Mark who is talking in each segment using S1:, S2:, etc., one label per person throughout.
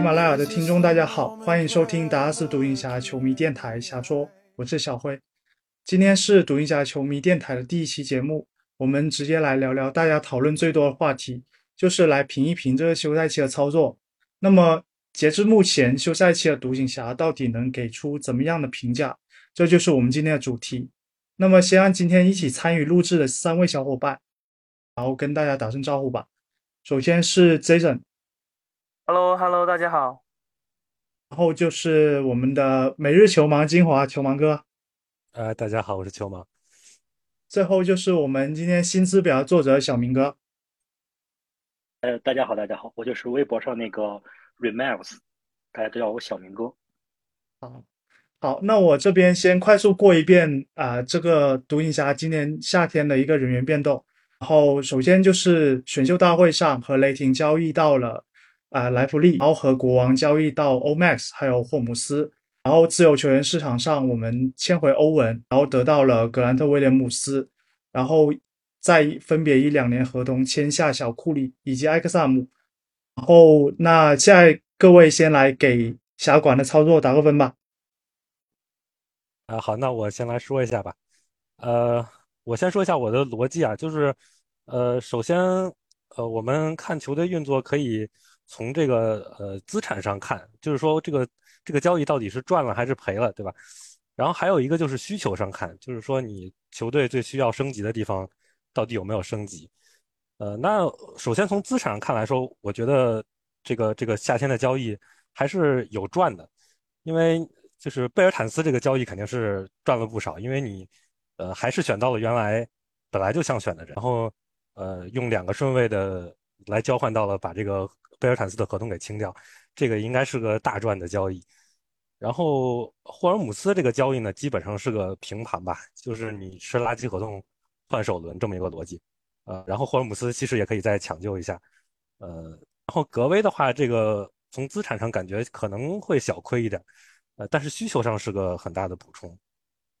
S1: 喜马拉雅的听众，大家好，欢迎收听达拉斯独行侠球迷电台瞎说，我是小辉。今天是独行侠球迷电台的第一期节目，我们直接来聊聊大家讨论最多的话题，就是来评一评这个休赛期的操作。那么截至目前，休赛期的独行侠到底能给出怎么样的评价？这就是我们今天的主题。那么先让今天一起参与录制的三位小伙伴，然后跟大家打声招呼吧。首先是 Jason。
S2: Hello，Hello，大家好。
S1: 然后就是我们的每日球盲精华球盲哥。
S3: 呃，大家好，我是球盲。
S1: 最后就是我们今天新资表作者小明哥。
S4: 呃，大家好，大家好，我就是微博上那个 Remax，大家都叫我小明哥。
S1: 好，好，那我这边先快速过一遍啊，这个独行侠今年夏天的一个人员变动。然后首先就是选秀大会上和雷霆交易到了。啊，莱弗利，然后和国王交易到欧 max，还有霍姆斯，然后自由球员市场上我们签回欧文，然后得到了格兰特威廉姆斯，然后再分别以两年合同签下小库里以及埃克萨姆，然后那现在各位先来给峡管的操作打个分吧。
S3: 啊，好，那我先来说一下吧。呃，我先说一下我的逻辑啊，就是呃，首先呃，我们看球队运作可以。从这个呃资产上看，就是说这个这个交易到底是赚了还是赔了，对吧？然后还有一个就是需求上看，就是说你球队最需要升级的地方到底有没有升级？呃，那首先从资产上看来说，我觉得这个这个夏天的交易还是有赚的，因为就是贝尔坦斯这个交易肯定是赚了不少，因为你呃还是选到了原来本来就想选的人，然后呃用两个顺位的来交换到了把这个。贝尔坦斯的合同给清掉，这个应该是个大赚的交易。然后霍尔姆斯这个交易呢，基本上是个平盘吧，就是你是垃圾合同换首轮这么一个逻辑。呃，然后霍尔姆斯其实也可以再抢救一下。呃，然后格威的话，这个从资产上感觉可能会小亏一点，呃，但是需求上是个很大的补充。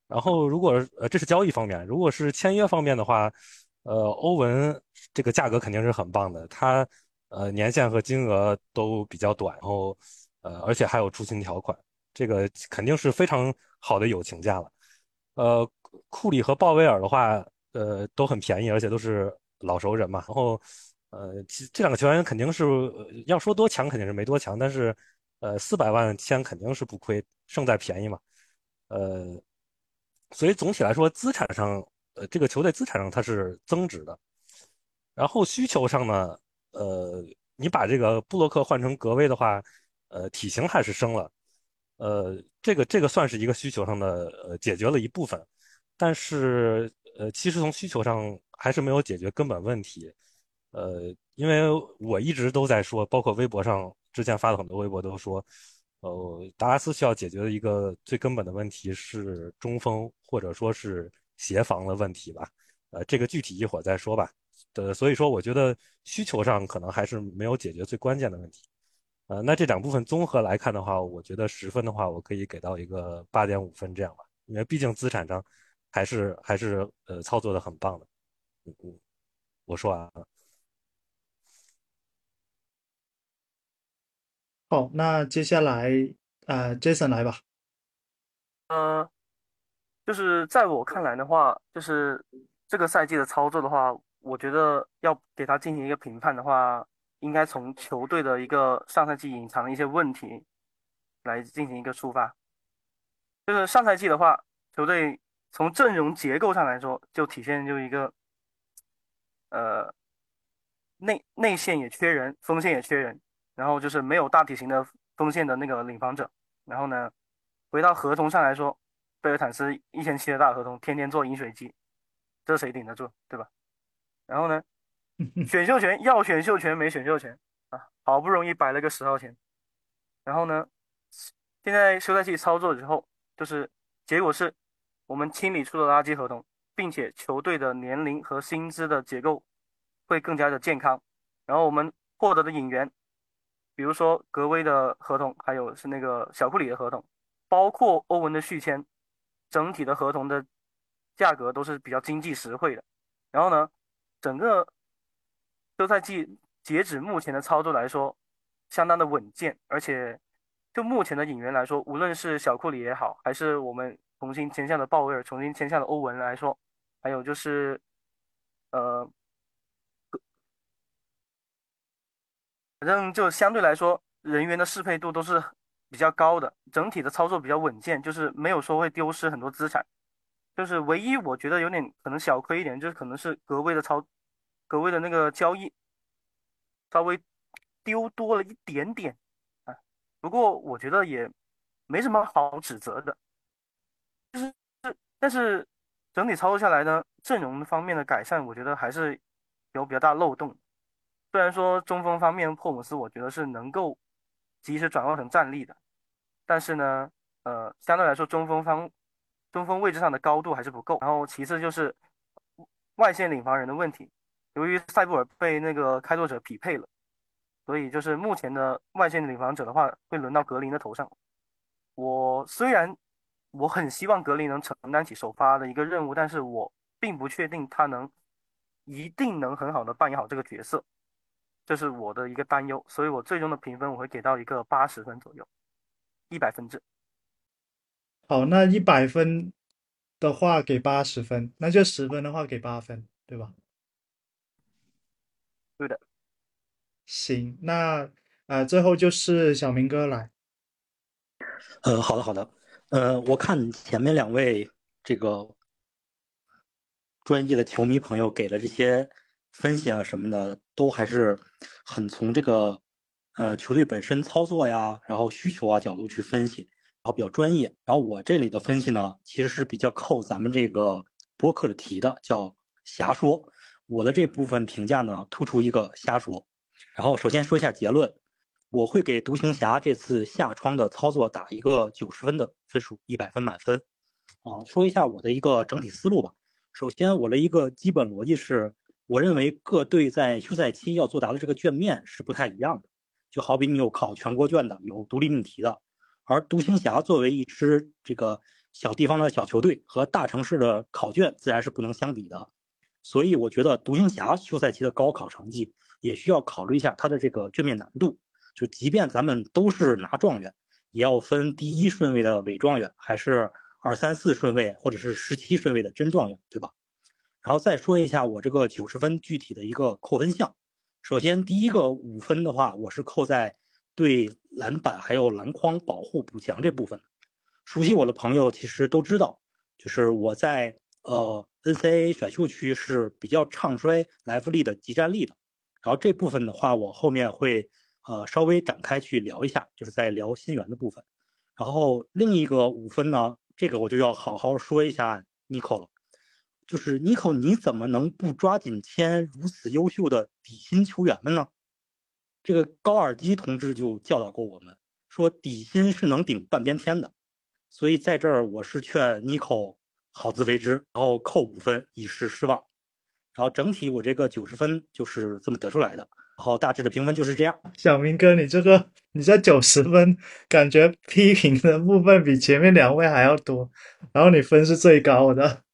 S3: 然后如果呃这是交易方面，如果是签约方面的话，呃，欧文这个价格肯定是很棒的，他。呃，年限和金额都比较短，然后，呃，而且还有出勤条款，这个肯定是非常好的友情价了。呃，库里和鲍威尔的话，呃，都很便宜，而且都是老熟人嘛。然后，呃，这两个球员肯定是要说多强，肯定是没多强，但是，呃，四百万签肯定是不亏，胜在便宜嘛。呃，所以总体来说，资产上，呃，这个球队资产上它是增值的。然后需求上呢？呃，你把这个布洛克换成格威的话，呃，体型还是升了，呃，这个这个算是一个需求上的呃解决了一部分，但是呃，其实从需求上还是没有解决根本问题，呃，因为我一直都在说，包括微博上之前发的很多微博都说，呃，达拉斯需要解决的一个最根本的问题是中锋或者说是协防的问题吧，呃，这个具体一会儿再说吧。呃，所以说我觉得需求上可能还是没有解决最关键的问题，呃，那这两部分综合来看的话，我觉得十分的话，我可以给到一个八点五分这样吧，因为毕竟资产上还是还是呃操作的很棒的，嗯嗯，我说完了。
S1: 好，那接下来呃，Jason 来吧。
S2: 呃，就是在我看来的话，就是这个赛季的操作的话。我觉得要给他进行一个评判的话，应该从球队的一个上赛季隐藏的一些问题来进行一个出发。就是上赛季的话，球队从阵容结构上来说，就体现就一个，呃，内内线也缺人，锋线也缺人，然后就是没有大体型的锋线的那个领防者。然后呢，回到合同上来说，贝尔坦斯一千七的大合同，天天做饮水机，这谁顶得住，对吧？然后呢，选秀权要选秀权没选秀权啊，好不容易摆了个十号签，然后呢，现在休赛期操作之后，就是结果是我们清理出了垃圾合同，并且球队的年龄和薪资的结构会更加的健康，然后我们获得的引援，比如说格威的合同，还有是那个小库里的合同，包括欧文的续签，整体的合同的价格都是比较经济实惠的，然后呢。整个休赛季截止目前的操作来说，相当的稳健，而且就目前的引援来说，无论是小库里也好，还是我们重新签下的鲍威尔、重新签下的欧文来说，还有就是呃，反正就相对来说人员的适配度都是比较高的，整体的操作比较稳健，就是没有说会丢失很多资产。就是唯一我觉得有点可能小亏一点，就是可能是格威的操，格威的那个交易稍微丢多了一点点啊。不过我觉得也没什么好指责的，就是但是整体操作下来呢，阵容方面的改善，我觉得还是有比较大漏洞。虽然说中锋方面霍姆斯，我觉得是能够及时转换成站立的，但是呢，呃，相对来说中锋方。中锋位置上的高度还是不够，然后其次就是外线领防人的问题。由于塞布尔被那个开拓者匹配了，所以就是目前的外线领防者的话，会轮到格林的头上。我虽然我很希望格林能承担起首发的一个任务，但是我并不确定他能一定能很好的扮演好这个角色，这是我的一个担忧。所以我最终的评分我会给到一个八十分左右，一百分制。
S1: 好，那一百分的话给八十分，那就十分的话给八分，对吧？
S2: 对的。
S1: 行，那呃，最后就是小明哥来。
S4: 呃，好的，好的。呃，我看前面两位这个专业的球迷朋友给了这些分析啊什么的，都还是很从这个呃球队本身操作呀，然后需求啊角度去分析。然后比较专业，然后我这里的分析呢，其实是比较扣咱们这个播客的题的，叫瞎说。我的这部分评价呢，突出一个瞎说。然后首先说一下结论，我会给独行侠这次下窗的操作打一个九十分的分数，一百分满分。啊，说一下我的一个整体思路吧。首先，我的一个基本逻辑是，我认为各队在休赛期要作答的这个卷面是不太一样的。就好比你有考全国卷的，有独立命题的。而独行侠作为一支这个小地方的小球队，和大城市的考卷自然是不能相比的。所以我觉得独行侠休赛期的高考成绩也需要考虑一下它的这个卷面难度。就即便咱们都是拿状元，也要分第一顺位的伪状元，还是二三四顺位，或者是十七顺位的真状元，对吧？然后再说一下我这个九十分具体的一个扣分项。首先第一个五分的话，我是扣在。对篮板还有篮筐保护补强这部分，熟悉我的朋友其实都知道，就是我在呃 NCAA 选秀区是比较唱衰莱弗利的集战力的。然后这部分的话，我后面会呃稍微展开去聊一下，就是在聊新援的部分。然后另一个五分呢，这个我就要好好说一下 Nico 了，就是 Nico 你怎么能不抓紧签如此优秀的底薪球员们呢？这个高尔基同志就教导过我们，说底薪是能顶半边天的，所以在这儿我是劝妮蔻好自为之，然后扣五分以示失望。然后整体我这个九十分就是这么得出来的，然后大致的评分就是这样。
S1: 小明哥，你这个你这九十分，感觉批评的部分比前面两位还要多，然后你分是最高的，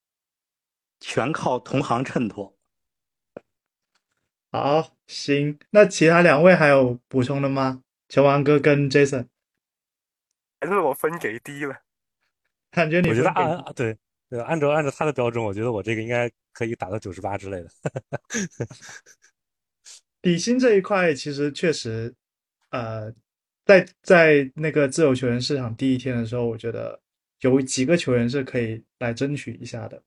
S4: 全靠同行衬托。
S1: 好，行，那其他两位还有补充的吗？球王哥跟 Jason，
S2: 还是我分给低了，
S1: 感觉你
S3: 我觉得按对对，按照按照他的标准，我觉得我这个应该可以打到九十八之类的。
S1: 底薪这一块其实确实，呃，在在那个自由球员市场第一天的时候，我觉得有几个球员是可以来争取一下的。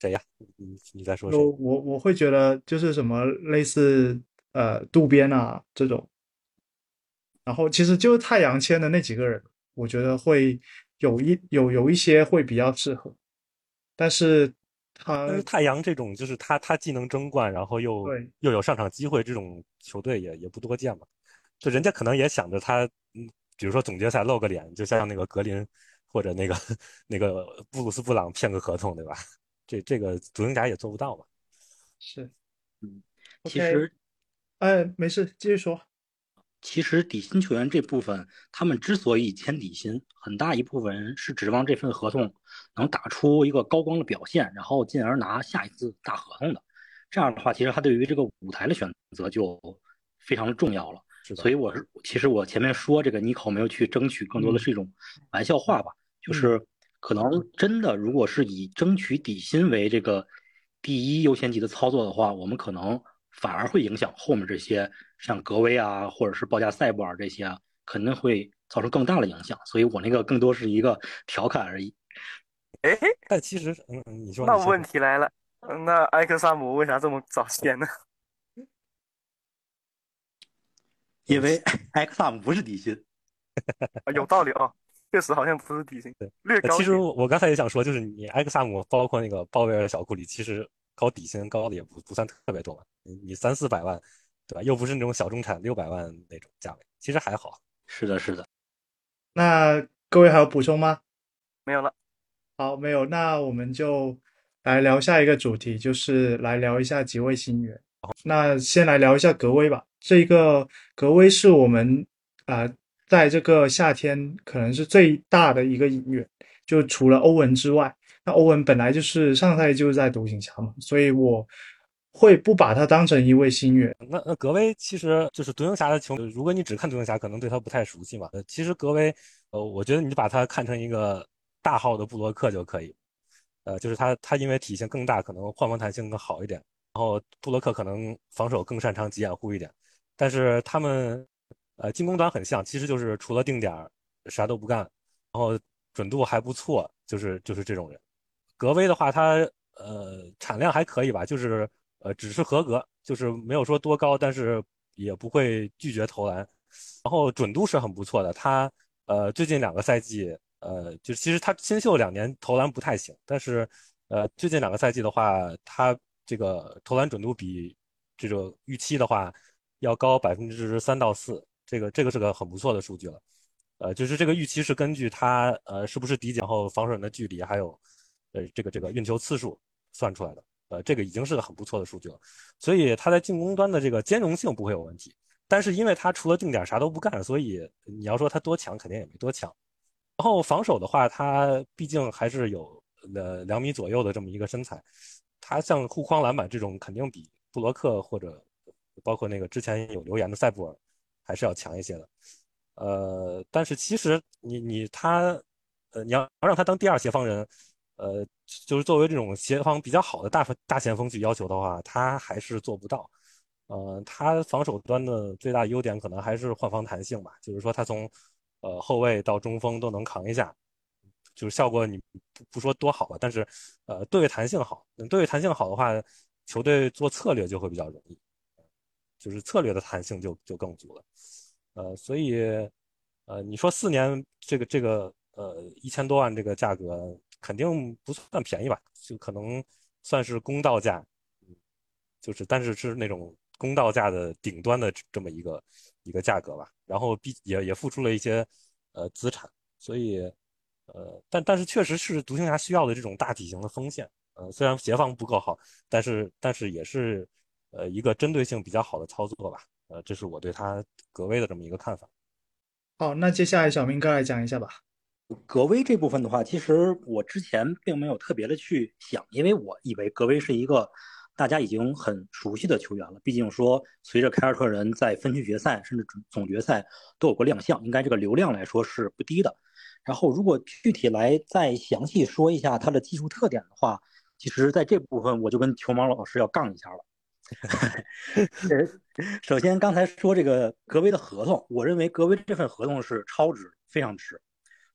S3: 谁呀？你你在说谁？
S1: 我我会觉得就是什么类似呃渡边啊这种，然后其实就是太阳签的那几个人，我觉得会有一有有一些会比较适合，但是他
S3: 但是太阳这种就是他他既能争冠，然后又又有上场机会，这种球队也也不多见嘛。就人家可能也想着他，嗯，比如说总决赛露个脸，就像那个格林或者那个 那个布鲁斯布朗骗个合同，对吧？这这个独行侠也做不到吧？
S1: 是，
S4: 嗯，其实，
S1: 哎，没事，继续说。
S4: 其实底薪球员这部分，他们之所以签底薪，很大一部分人是指望这份合同能打出一个高光的表现，然后进而拿下一次大合同的。这样的话，其实他对于这个舞台的选择就非常的重要了。所以我是其实我前面说这个尼考没有去争取，更多的是一种玩笑话吧，就是可能真的如果是以争取底薪为这个第一优先级的操作的话，我们可能反而会影响后面这些像格威啊，或者是报价赛博尔这些啊，肯定会造成更大的影响。所以我那个更多是一个调侃而已。
S2: 哎，
S3: 但其实，嗯，嗯你说，
S2: 那问题来了，那埃克萨姆为啥这么早签呢？
S4: 因为埃克萨姆不是底薪，
S2: 啊有道理啊，确实好像不是底薪，略
S3: 高其实。我我刚才也想说，就是你埃克萨姆，包括那个鲍威尔小库里，其实高底薪高的也不不算特别多嘛，你你三四百万，对吧？又不是那种小中产六百万那种价位，其实还好。
S4: 是的，是的。
S1: 那各位还有补充吗？
S2: 没有了，
S1: 好，没有，那我们就来聊下一个主题，就是来聊一下几位新援。那先来聊一下格威吧。这个格威是我们啊、呃在这个夏天可能是最大的一个引援，就除了欧文之外，那欧文本来就是上赛季就是在独行侠嘛，所以我会不把他当成一位新援。
S3: 那那格威其实就是独行侠的球，如果你只看独行侠，可能对他不太熟悉嘛。其实格威，呃，我觉得你把他看成一个大号的布洛克就可以。呃，就是他他因为体型更大，可能换防弹性更好一点，然后布洛克可能防守更擅长急掩护一点，但是他们呃进攻端很像，其实就是除了定点儿啥都不干，然后准度还不错，就是就是这种人。格威的话，他呃产量还可以吧，就是呃只是合格，就是没有说多高，但是也不会拒绝投篮，然后准度是很不错的。他呃最近两个赛季，呃就其实他新秀两年投篮不太行，但是呃最近两个赛季的话，他这个投篮准度比这个预期的话要高百分之三到四，这个这个是个很不错的数据了。呃，就是这个预期是根据他呃是不是底角后防守人的距离，还有呃这个这个运球次数算出来的。呃，这个已经是个很不错的数据了，所以他在进攻端的这个兼容性不会有问题。但是因为他除了定点啥都不干，所以你要说他多强，肯定也没多强。然后防守的话，他毕竟还是有呃两米左右的这么一个身材，他像护框篮板这种肯定比布罗克或者包括那个之前有留言的塞布尔还是要强一些的。呃，但是其实你你他，呃，你要让他当第二协防人，呃，就是作为这种协防比较好的大大前锋去要求的话，他还是做不到。呃，他防守端的最大优点可能还是换防弹性吧，就是说他从呃后卫到中锋都能扛一下，就是效果你不不说多好吧，但是呃对位弹性好，对位弹性好的话，球队做策略就会比较容易，就是策略的弹性就就更足了。呃，所以，呃，你说四年这个这个呃一千多万这个价格肯定不算便宜吧？就可能算是公道价，就是但是是那种公道价的顶端的这么一个一个价格吧。然后毕也也付出了一些呃资产，所以呃，但但是确实是独行侠需要的这种大体型的锋线。呃，虽然协防不够好，但是但是也是呃一个针对性比较好的操作吧。呃，这是我对他格威的这么一个看法。
S1: 好，那接下来小明哥来讲一下吧。
S4: 格威这部分的话，其实我之前并没有特别的去想，因为我以为格威是一个大家已经很熟悉的球员了。毕竟说，随着凯尔特人在分区决赛甚至总决赛都有过亮相，应该这个流量来说是不低的。然后，如果具体来再详细说一下他的技术特点的话，其实在这部分我就跟球盲老师要杠一下了。首先，刚才说这个格威的合同，我认为格威这份合同是超值，非常值。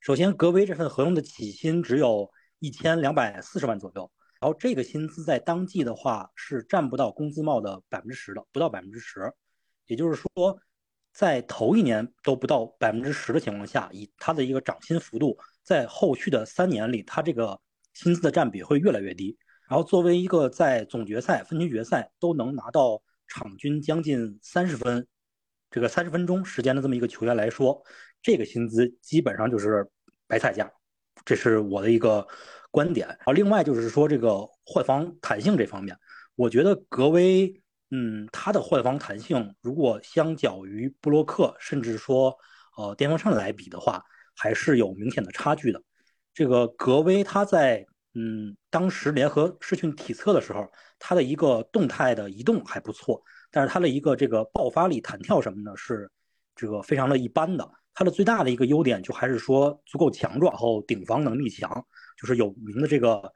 S4: 首先，格威这份合同的起薪只有一千两百四十万左右，然后这个薪资在当季的话是占不到工资帽的百分之十的，不到百分之十。也就是说，在头一年都不到百分之十的情况下，以他的一个涨薪幅度，在后续的三年里，他这个薪资的占比会越来越低。然后作为一个在总决赛、分区决赛都能拿到场均将近三十分，这个三十分钟时间的这么一个球员来说，这个薪资基本上就是白菜价，这是我的一个观点。然后另外就是说这个换防弹性这方面，我觉得格威，嗯，他的换防弹性如果相较于布洛克，甚至说呃巅峰上来比的话，还是有明显的差距的。这个格威他在嗯，当时联合视讯体测的时候，他的一个动态的移动还不错，但是他的一个这个爆发力、弹跳什么的，是这个非常的一般的。他的最大的一个优点就还是说足够强壮，然后顶防能力强，就是有名的这个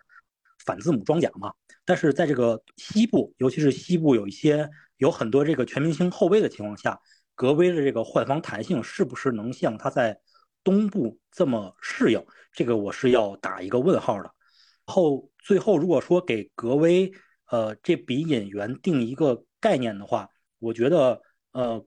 S4: 反字母装甲嘛。但是在这个西部，尤其是西部有一些有很多这个全明星后卫的情况下，格威的这个换防弹性是不是能像他在东部这么适应？这个我是要打一个问号的。后最后如果说给格威呃这笔引援定一个概念的话，我觉得呃。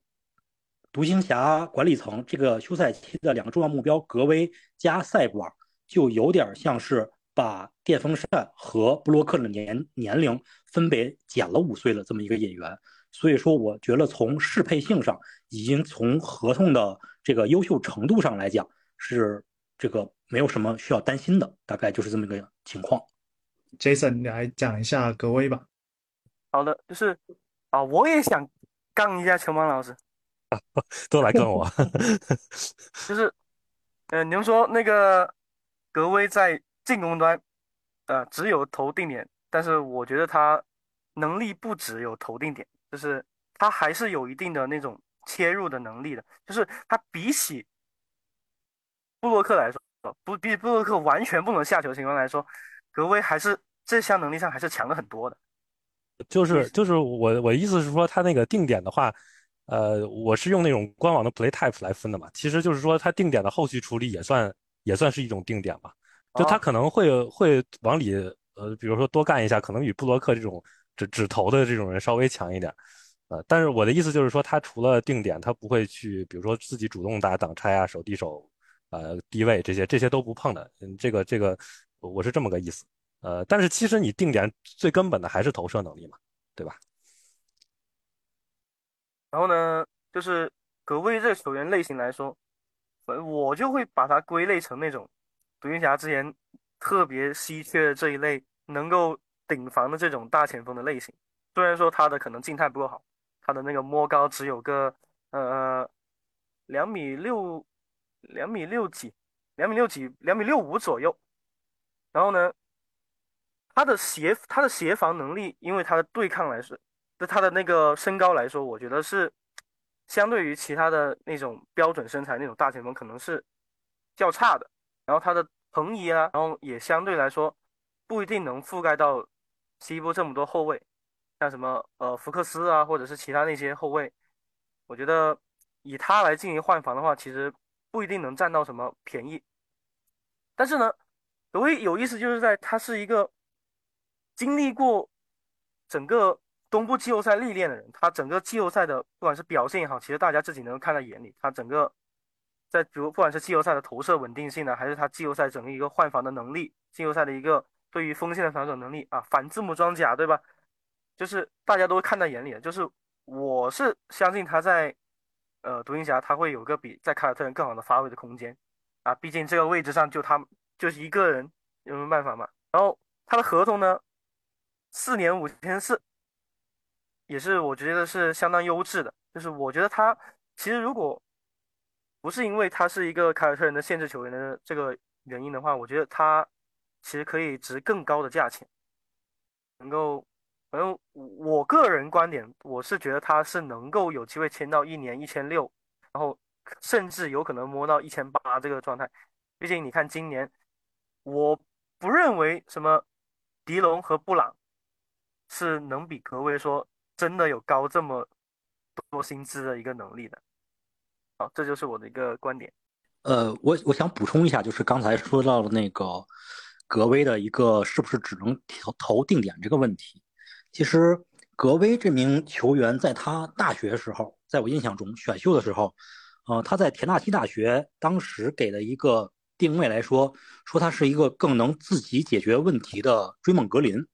S4: 独行侠管理层这个休赛期的两个重要目标，格威加赛博尔，就有点像是把电风扇和布洛克的年年龄分别减了五岁的这么一个引援。所以说，我觉得从适配性上，已经从合同的这个优秀程度上来讲，是这个没有什么需要担心的，大概就是这么一个情况。
S1: Jason，你来讲一下格威吧。
S2: 好的，就是啊，我也想杠一下球盲老师。
S3: 都来杠我，
S2: 就是，呃，你们说那个格威在进攻端，呃，只有投定点，但是我觉得他能力不只有投定点，就是他还是有一定的那种切入的能力的，就是他比起布洛克来说，不比布洛克完全不能下球情况来说，格威还是这项能力上还是强了很多的。
S3: 就是就是我我意思是说，他那个定点的话。呃，我是用那种官网的 play type 来分的嘛，其实就是说他定点的后续处理也算也算是一种定点嘛，就他可能会会往里呃，比如说多干一下，可能比布洛克这种只只投的这种人稍微强一点，呃，但是我的意思就是说，他除了定点，他不会去，比如说自己主动打挡拆啊、手递手、呃低位这些这些都不碰的，嗯，这个这个我是这么个意思，呃，但是其实你定点最根本的还是投射能力嘛，对吧？
S2: 然后呢，就是格威这个球员类型来说，我就会把它归类成那种独行侠之前特别稀缺这一类能够顶防的这种大前锋的类型。虽然说他的可能静态不够好，他的那个摸高只有个呃两米六两米六几两米六几两米六五左右。然后呢，他的协他的协防能力，因为他的对抗来说。就他的那个身高来说，我觉得是相对于其他的那种标准身材那种大前锋，可能是较差的。然后他的横移啊，然后也相对来说不一定能覆盖到西部这么多后卫，像什么呃福克斯啊，或者是其他那些后卫。我觉得以他来进行换防的话，其实不一定能占到什么便宜。但是呢，有有意思就是在他是一个经历过整个。东部季后赛历练的人，他整个季后赛的不管是表现也好，其实大家自己能够看在眼里。他整个在比如不管是季后赛的投射稳定性呢，还是他季后赛整个一个换防的能力，季后赛的一个对于锋线的防守能力啊，反字母装甲对吧？就是大家都会看在眼里的。就是我是相信他在呃独行侠他会有个比在凯尔特人更好的发挥的空间啊，毕竟这个位置上就他就是一个人，有没有办法嘛？然后他的合同呢，四年五千四。也是我觉得是相当优质的，就是我觉得他其实如果不是因为他是一个凯尔特人的限制球员的这个原因的话，我觉得他其实可以值更高的价钱，能够，反正我个人观点，我是觉得他是能够有机会签到一年一千六，然后甚至有可能摸到一千八这个状态。毕竟你看今年，我不认为什么迪龙和布朗是能比格威说。真的有高这么多薪资的一个能力的，好，这就是我的一个观点。
S4: 呃，我我想补充一下，就是刚才说到的那个格威的一个是不是只能投投定点这个问题。其实格威这名球员在他大学时候，在我印象中选秀的时候，呃，他在田纳西大学当时给的一个定位来说，说他是一个更能自己解决问题的追梦格林。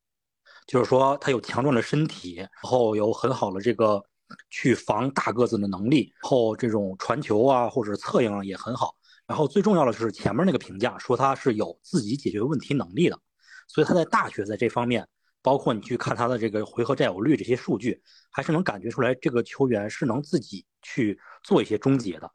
S4: 就是说，他有强壮的身体，然后有很好的这个去防大个子的能力，后这种传球啊或者策应啊也很好。然后最重要的就是前面那个评价说他是有自己解决问题能力的，所以他在大学在这方面，包括你去看他的这个回合占有率这些数据，还是能感觉出来这个球员是能自己去做一些终结的。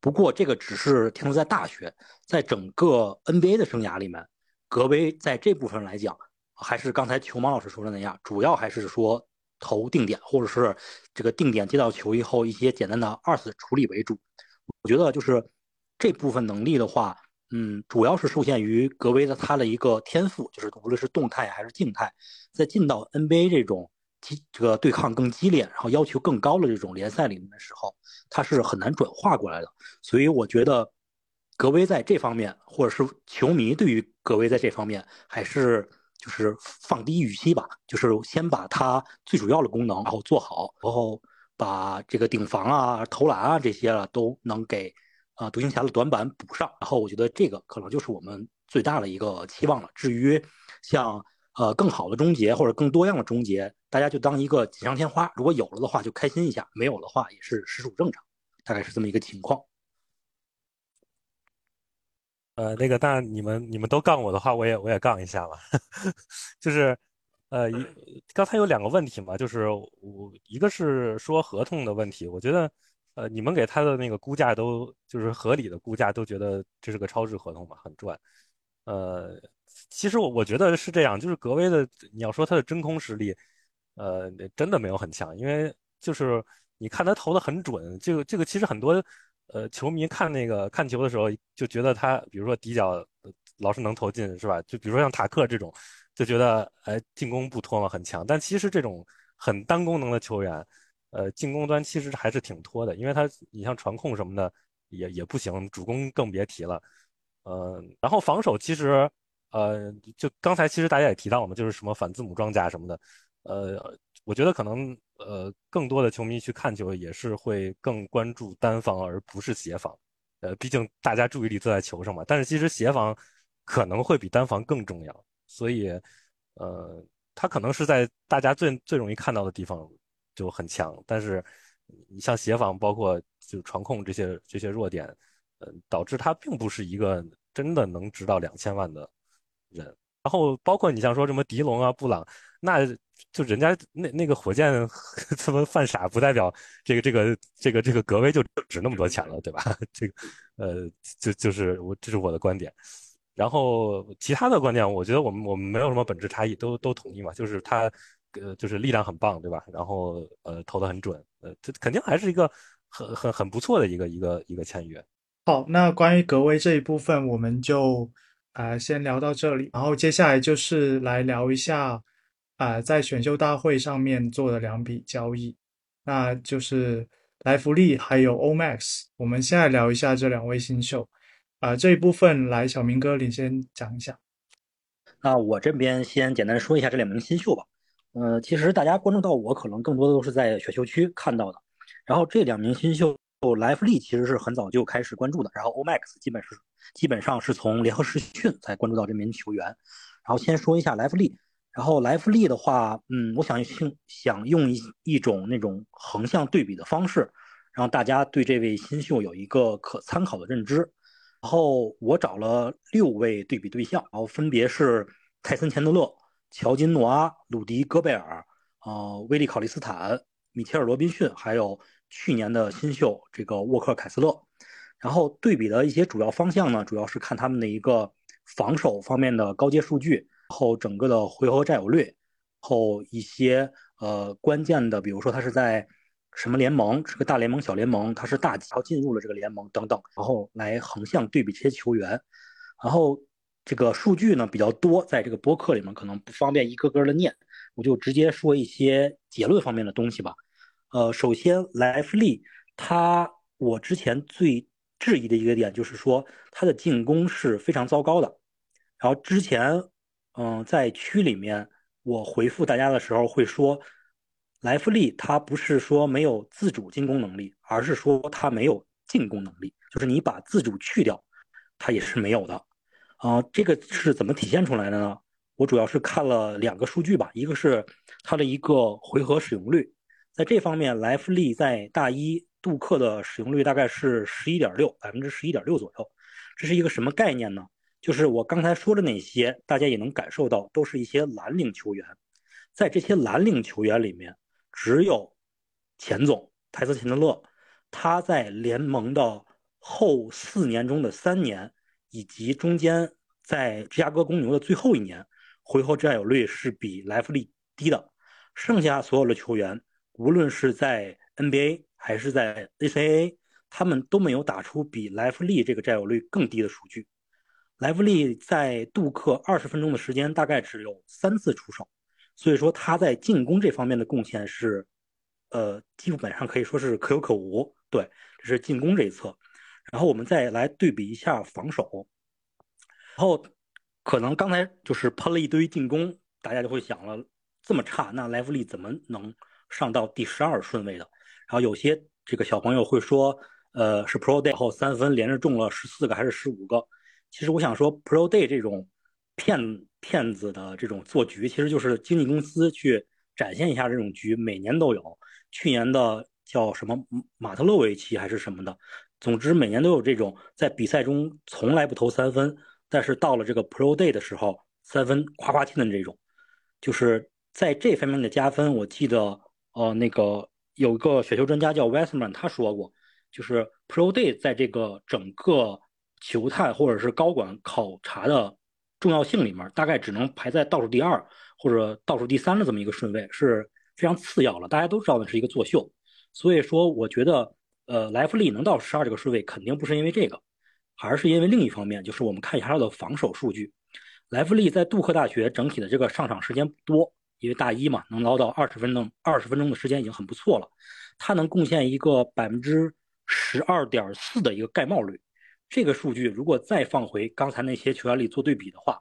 S4: 不过这个只是停留在大学，在整个 NBA 的生涯里面，格威在这部分来讲。还是刚才球芒老师说的那样，主要还是说投定点，或者是这个定点接到球以后一些简单的二次处理为主。我觉得就是这部分能力的话，嗯，主要是受限于格威的他的一个天赋，就是无论是动态还是静态，在进到 NBA 这种激这个对抗更激烈，然后要求更高的这种联赛里面的时候，他是很难转化过来的。所以我觉得格威在这方面，或者是球迷对于格威在这方面，还是。就是放低预期吧，就是先把它最主要的功能然后做好，然后把这个顶防啊、投篮啊这些了都能给啊独行侠的短板补上。然后我觉得这个可能就是我们最大的一个期望了。至于像呃更好的终结或者更多样的终结，大家就当一个锦上添花。如果有了的话就开心一下，没有的话也是实属正常，大概是这么一个情况。
S3: 呃，那个，那你们你们都杠我的话，我也我也杠一下吧。就是，呃，刚才有两个问题嘛，就是我一个是说合同的问题，我觉得，呃，你们给他的那个估价都就是合理的估价，都觉得这是个超值合同嘛，很赚。呃，其实我我觉得是这样，就是格威的，你要说他的真空实力，呃，真的没有很强，因为就是你看他投的很准，这个这个其实很多。呃，球迷看那个看球的时候，就觉得他，比如说底角老是能投进，是吧？就比如说像塔克这种，就觉得哎，进攻不拖嘛，很强。但其实这种很单功能的球员，呃，进攻端其实还是挺拖的，因为他你像传控什么的也也不行，主攻更别提了。呃，然后防守其实，呃，就刚才其实大家也提到了嘛，就是什么反字母装甲什么的，呃。我觉得可能呃，更多的球迷去看球也是会更关注单防而不是协防，呃，毕竟大家注意力都在球上嘛。但是其实协防可能会比单防更重要，所以呃，他可能是在大家最最容易看到的地方就很强。但是你像协防，包括就传控这些这些弱点，呃，导致他并不是一个真的能值到两千万的人。然后包括你像说什么迪龙啊、布朗，那。就人家那那个火箭 他们犯傻，不代表这个这个这个这个格威就值那么多钱了，对吧？这个呃，就就是我这是我的观点。然后其他的观点，我觉得我们我们没有什么本质差异，都都同意嘛。就是他呃就是力量很棒，对吧？然后呃投的很准，呃这肯定还是一个很很很不错的一个一个一个签约。
S1: 好，那关于格威这一部分，我们就啊先聊到这里，然后接下来就是来聊一下。啊，在选秀大会上面做的两笔交易，那就是莱弗利还有 Omax。我们现在聊一下这两位新秀。啊，这一部分来，小明哥你先讲一下。
S4: 那我这边先简单说一下这两名新秀吧。呃，其实大家关注到我，可能更多的都是在选秀区看到的。然后这两名新秀，莱弗利其实是很早就开始关注的，然后 Omax 基本是基本上是从联合实训才关注到这名球员。然后先说一下莱弗利。然后莱弗利的话，嗯，我想用想用一一种那种横向对比的方式，让大家对这位新秀有一个可参考的认知。然后我找了六位对比对象，然后分别是泰森钱德勒、乔金诺阿、鲁迪戈贝尔、呃威利考利斯坦、米切尔罗宾逊，还有去年的新秀这个沃克凯斯勒。然后对比的一些主要方向呢，主要是看他们的一个防守方面的高阶数据。后整个的回合占有率，后一些呃关键的，比如说他是在什么联盟，是个大联盟、小联盟，他是大几，然后进入了这个联盟等等，然后来横向对比这些球员，然后这个数据呢比较多，在这个播客里面可能不方便一个个的念，我就直接说一些结论方面的东西吧。呃，首先莱弗利他，我之前最质疑的一个点就是说他的进攻是非常糟糕的，然后之前。嗯，在区里面，我回复大家的时候会说，莱弗利他不是说没有自主进攻能力，而是说他没有进攻能力，就是你把自主去掉，他也是没有的。啊，这个是怎么体现出来的呢？我主要是看了两个数据吧，一个是他的一个回合使用率，在这方面，莱弗利在大一杜克的使用率大概是十一点六，百分之十一点六左右，这是一个什么概念呢？就是我刚才说的那些，大家也能感受到，都是一些蓝领球员。在这些蓝领球员里面，只有钱总泰斯·钱德勒，他在联盟的后四年中的三年，以及中间在芝加哥公牛的最后一年，回合占有率是比莱弗利低的。剩下所有的球员，无论是在 NBA 还是在 ACAA，他们都没有打出比莱弗利这个占有率更低的数据。莱弗利在杜克二十分钟的时间大概只有三次出手，所以说他在进攻这方面的贡献是，呃，基本上可以说是可有可无。对，这是进攻这一侧。然后我们再来对比一下防守，然后可能刚才就是喷了一堆进攻，大家就会想了，这么差，那莱弗利怎么能上到第十二顺位的？然后有些这个小朋友会说，呃，是 Pro Day 后三分连着中了十四个还是十五个？其实我想说，Pro Day 这种骗骗子的这种做局，其实就是经纪公司去展现一下这种局，每年都有。去年的叫什么马特洛维奇还是什么的。总之，每年都有这种在比赛中从来不投三分，但是到了这个 Pro Day 的时候，三分夸夸进的这种，就是在这方面的加分。我记得，呃，那个有一个选秀专家叫 Westman，他说过，就是 Pro Day 在这个整个球探或者是高管考察的重要性里面，大概只能排在倒数第二或者倒数第三的这么一个顺位，是非常次要了。大家都知道那是一个作秀，所以说，我觉得。呃，莱弗利能到十二这个顺位，肯定不是因为这个，而是因为另一方面，就是我们看一下他的防守数据。莱弗利在杜克大学整体的这个上场时间不多，因为大一嘛，能捞到二十分钟，二十分钟的时间已经很不错了。他能贡献一个百分之十二点四的一个盖帽率，这个数据如果再放回刚才那些球员里做对比的话，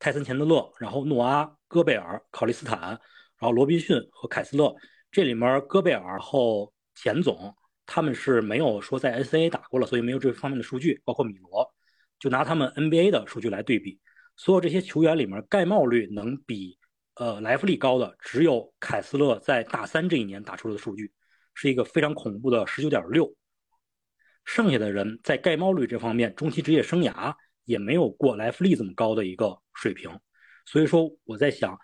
S4: 泰森钱德勒，然后诺阿、戈贝尔、考利斯坦，然后罗宾逊和凯斯勒，这里面戈贝尔后钱总。他们是没有说在 NCAA 打过了，所以没有这方面的数据。包括米罗，就拿他们 NBA 的数据来对比，所有这些球员里面盖帽率能比呃莱弗利高的，只有凯斯勒在大三这一年打出的数据，是一个非常恐怖的十九点六。剩下的人在盖帽率这方面，中期职业生涯也没有过莱弗利这么高的一个水平。所以说我在想，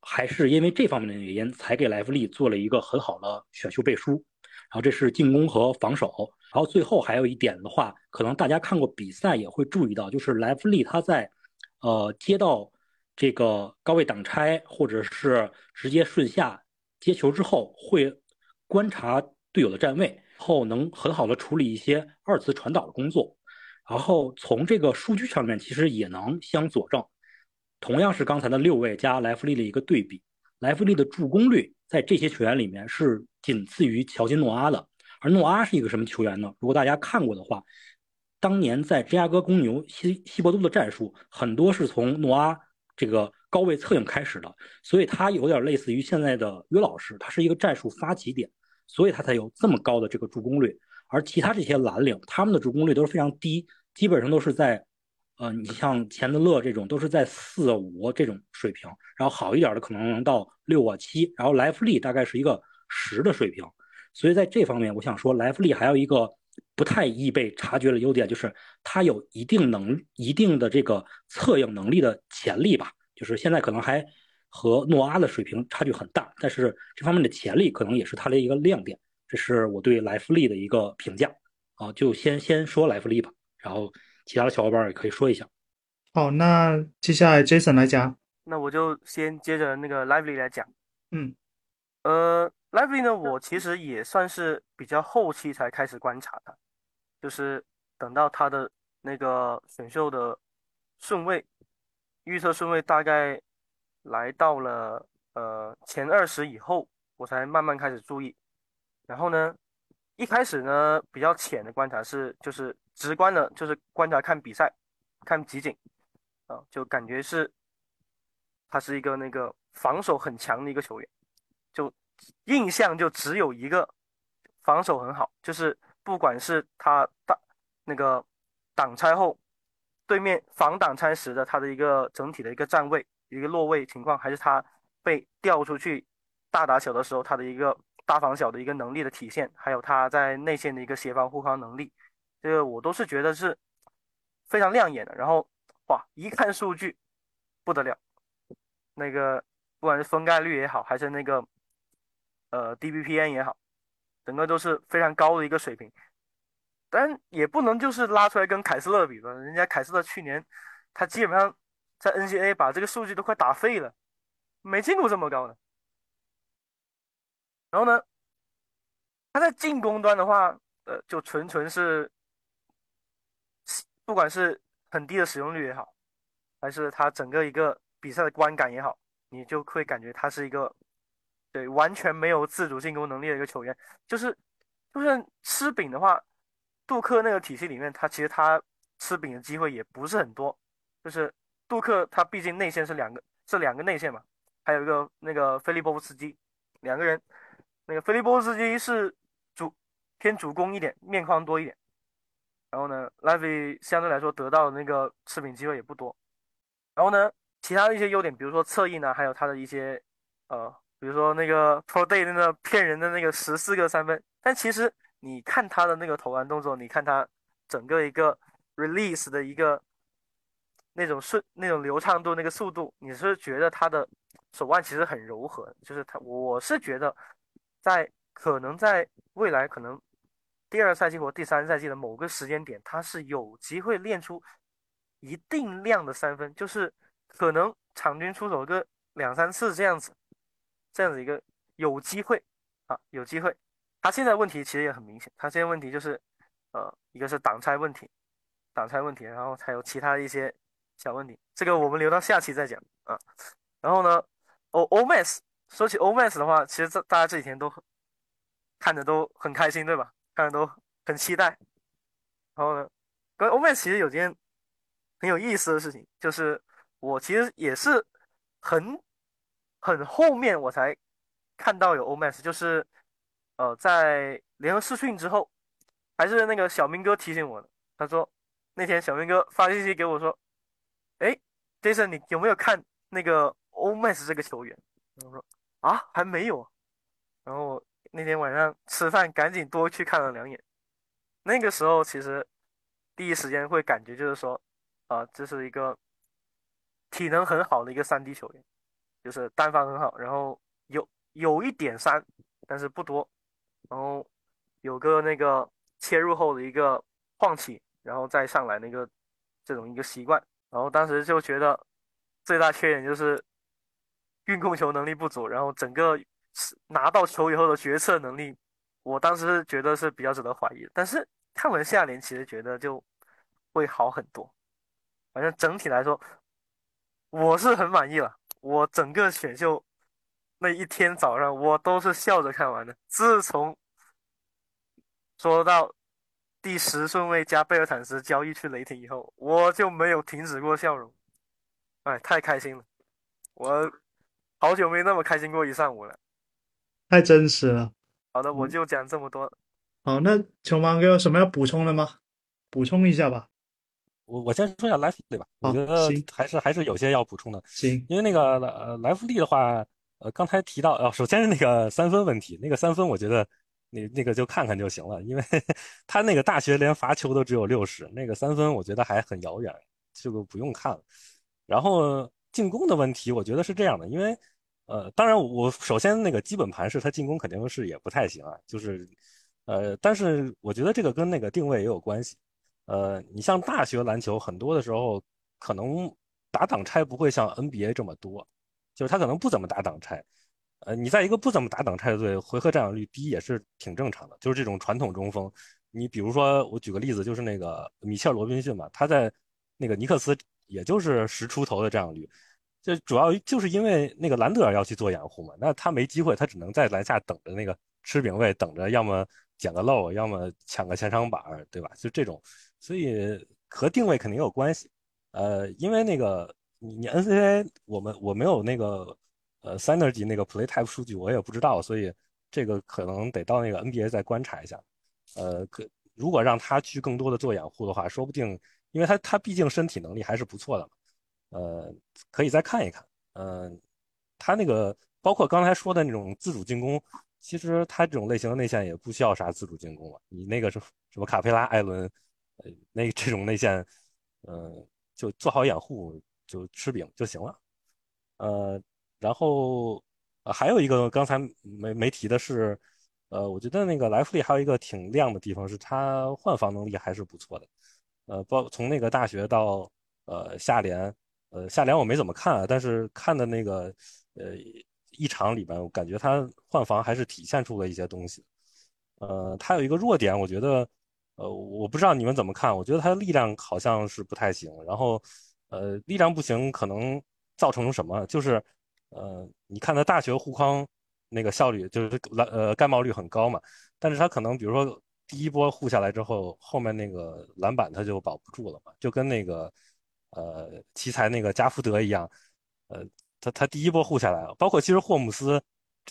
S4: 还是因为这方面的原因，才给莱弗利做了一个很好的选秀背书。然后这是进攻和防守，然后最后还有一点的话，可能大家看过比赛也会注意到，就是莱弗利他在，呃，接到这个高位挡拆或者是直接顺下接球之后，会观察队友的站位，后能很好的处理一些二次传导的工作，然后从这个数据上面其实也能相佐证，同样是刚才的六位加莱弗利的一个对比，莱弗利的助攻率在这些球员里面是。仅次于乔金诺阿的，而诺阿是一个什么球员呢？如果大家看过的话，当年在芝加哥公牛西西伯都的战术很多是从诺阿这个高位策应开始的，所以他有点类似于现在的约老师，他是一个战术发起点，所以他才有这么高的这个助攻率。而其他这些蓝领，他们的助攻率都是非常低，基本上都是在，呃，你像钱德勒这种都是在四五这种水平，然后好一点的可能能到六啊七，然后莱弗利大概是一个。十的水平，所以在这方面，我想说莱弗利还有一个不太易被察觉的优点，就是他有一定能、一定的这个策应能力的潜力吧。就是现在可能还和诺阿的水平差距很大，但是这方面的潜力可能也是他的一个亮点。这是我对莱弗利的一个评价啊，就先先说莱弗利吧，然后其他的小伙伴也可以说一下。
S1: 好，那接下来 Jason 来讲，
S2: 那我就先接着那个 Lively 来讲。
S1: 嗯，
S2: 呃。Lively 呢，我其实也算是比较后期才开始观察他，就是等到他的那个选秀的顺位预测顺位大概来到了呃前二十以后，我才慢慢开始注意。然后呢，一开始呢比较浅的观察是就是直观的，就是观察看比赛，看集锦啊，就感觉是他是一个那个防守很强的一个球员，就。印象就只有一个，防守很好，就是不管是他挡那个挡拆后，对面防挡拆时的他的一个整体的一个站位、一个落位情况，还是他被调出去大打小的时候，他的一个大防小的一个能力的体现，还有他在内线的一个协防护框能力，这个我都是觉得是非常亮眼的。然后哇，一看数据不得了，那个不管是分盖率也好，还是那个。呃，DBPN 也好，整个都是非常高的一个水平，但也不能就是拉出来跟凯斯勒比吧。人家凯斯勒去年他基本上在 NCAA 把这个数据都快打废了，没见过这么高的。然后呢，他在进攻端的话，呃，就纯纯是，不管是很低的使用率也好，还是他整个一个比赛的观感也好，你就会感觉他是一个，对，完全没有自主进攻能力的一个球员。就是，就是吃饼的话，杜克那个体系里面，他其实他吃饼的机会也不是很多。就是杜克他毕竟内线是两个，是两个内线嘛，还有一个那个菲利波夫斯基，两个人，那个菲利波夫斯基是主偏主攻一点，面框多一点。然后呢，莱维相对来说得到的那个吃饼机会也不多。然后呢，其他的一些优点，比如说侧翼呢，还有他的一些，呃，比如说那个 Pro Day 那个骗人的那个十四个三分，但其实你看他的那个投篮动作，你看他整个一个 release 的一个那种顺、那种流畅度、那个速度，你是觉得他的手腕其实很柔和，就是他，我是觉得在可能在未来可能第二赛季或第三赛季的某个时间点，他是有机会练出。一定量的三分，就是可能场均出手个两三次这样子，这样子一个有机会啊，有机会。他现在问题其实也很明显，他现在问题就是，呃，一个是挡拆问题，挡拆问题，然后还有其他一些小问题，这个我们留到下期再讲啊。然后呢，O O Max 说起 O Max 的话，其实这大家这几天都看着都很开心，对吧？看着都很期待。然后呢，跟 O Max 其实有件。很有意思的事情就是，我其实也是很很后面我才看到有 Omax，就是呃在联合试训之后，还是那个小明哥提醒我。他说那天小明哥发信息给我说：“哎，Jason，你有没有看那个 Omax 这个球员？”我说：“啊，还没有。”然后那天晚上吃饭赶紧多去看了两眼。那个时候其实第一时间会感觉就是说。啊，这是一个体能很好的一个三 D 球员，就是单防很好，然后有有一点三，但是不多，然后有个那个切入后的一个晃起，然后再上来那个这种一个习惯，然后当时就觉得最大缺点就是运控球能力不足，然后整个拿到球以后的决策能力，我当时觉得是比较值得怀疑的，但是看完下联，其实觉得就会好很多。反正整体来说，我是很满意了。我整个选秀那一天早上，我都是笑着看完的。自从说到第十顺位加贝尔坦斯交易去雷霆以后，我就没有停止过笑容。哎，太开心了！我好久没那么开心过一上午了。
S1: 太真实了。
S2: 好的，我就讲这么多。
S1: 好，那球王哥有什么要补充的吗？补充一下吧。
S3: 我我先说一下莱弗利吧，我觉得还是还是有些要补充的。
S1: 行，
S3: 因为那个呃莱弗利的话，呃刚才提到，呃首先是那个三分问题，那个三分我觉得那那个就看看就行了，因为 他那个大学连罚球都只有六十，那个三分我觉得还很遥远，这个不用看了。然后进攻的问题，我觉得是这样的，因为呃当然我首先那个基本盘是他进攻肯定是也不太行啊，就是呃但是我觉得这个跟那个定位也有关系。呃，你像大学篮球，很多的时候可能打挡拆不会像 NBA 这么多，就是他可能不怎么打挡拆。呃，你在一个不怎么打挡拆的队，回合占有率低也是挺正常的。就是这种传统中锋，你比如说我举个例子，就是那个米切尔罗宾逊嘛，他在那个尼克斯也就是十出头的占有率，这主要就是因为那个兰德尔要去做掩护嘛，那他没机会，他只能在篮下等着那个吃饼位，等着要么捡个漏，要么抢个前场板，对吧？就这种。所以和定位肯定有关系，呃，因为那个你你 N C A，我们我没有那个呃 Synergy 那个 Play Type 数据，我也不知道，所以这个可能得到那个 NBA 再观察一下。呃，可如果让他去更多的做掩护的话，说不定，因为他他毕竟身体能力还是不错的，呃，可以再看一看。嗯，他那个包括刚才说的那种自主进攻，其实他这种类型的内线也不需要啥自主进攻了，你那个是什么卡佩拉、艾伦。呃，那这种内线，呃，就做好掩护，就吃饼就行了。呃，然后还有一个刚才没没提的是，呃，我觉得那个莱弗利还有一个挺亮的地方是他换防能力还是不错的。呃，包从那个大学到呃下联，呃下联我没怎么看啊，但是看的那个呃一场里边，我感觉他换防还是体现出了一些东西。呃，他有一个弱点，我觉得，呃，我不知道你们怎么看，我觉得他的力量好像是不太行。然后，呃，力量不行，可能造成什么？就是，呃，你看他大学护框那个效率，就是篮呃盖帽率很高嘛，但是他可能比如说第一波护下来之后，后面那个篮板他就保不住了嘛，就跟那个呃奇才那个加福德一样，呃。他他第一波护下来了，包括其实霍姆斯，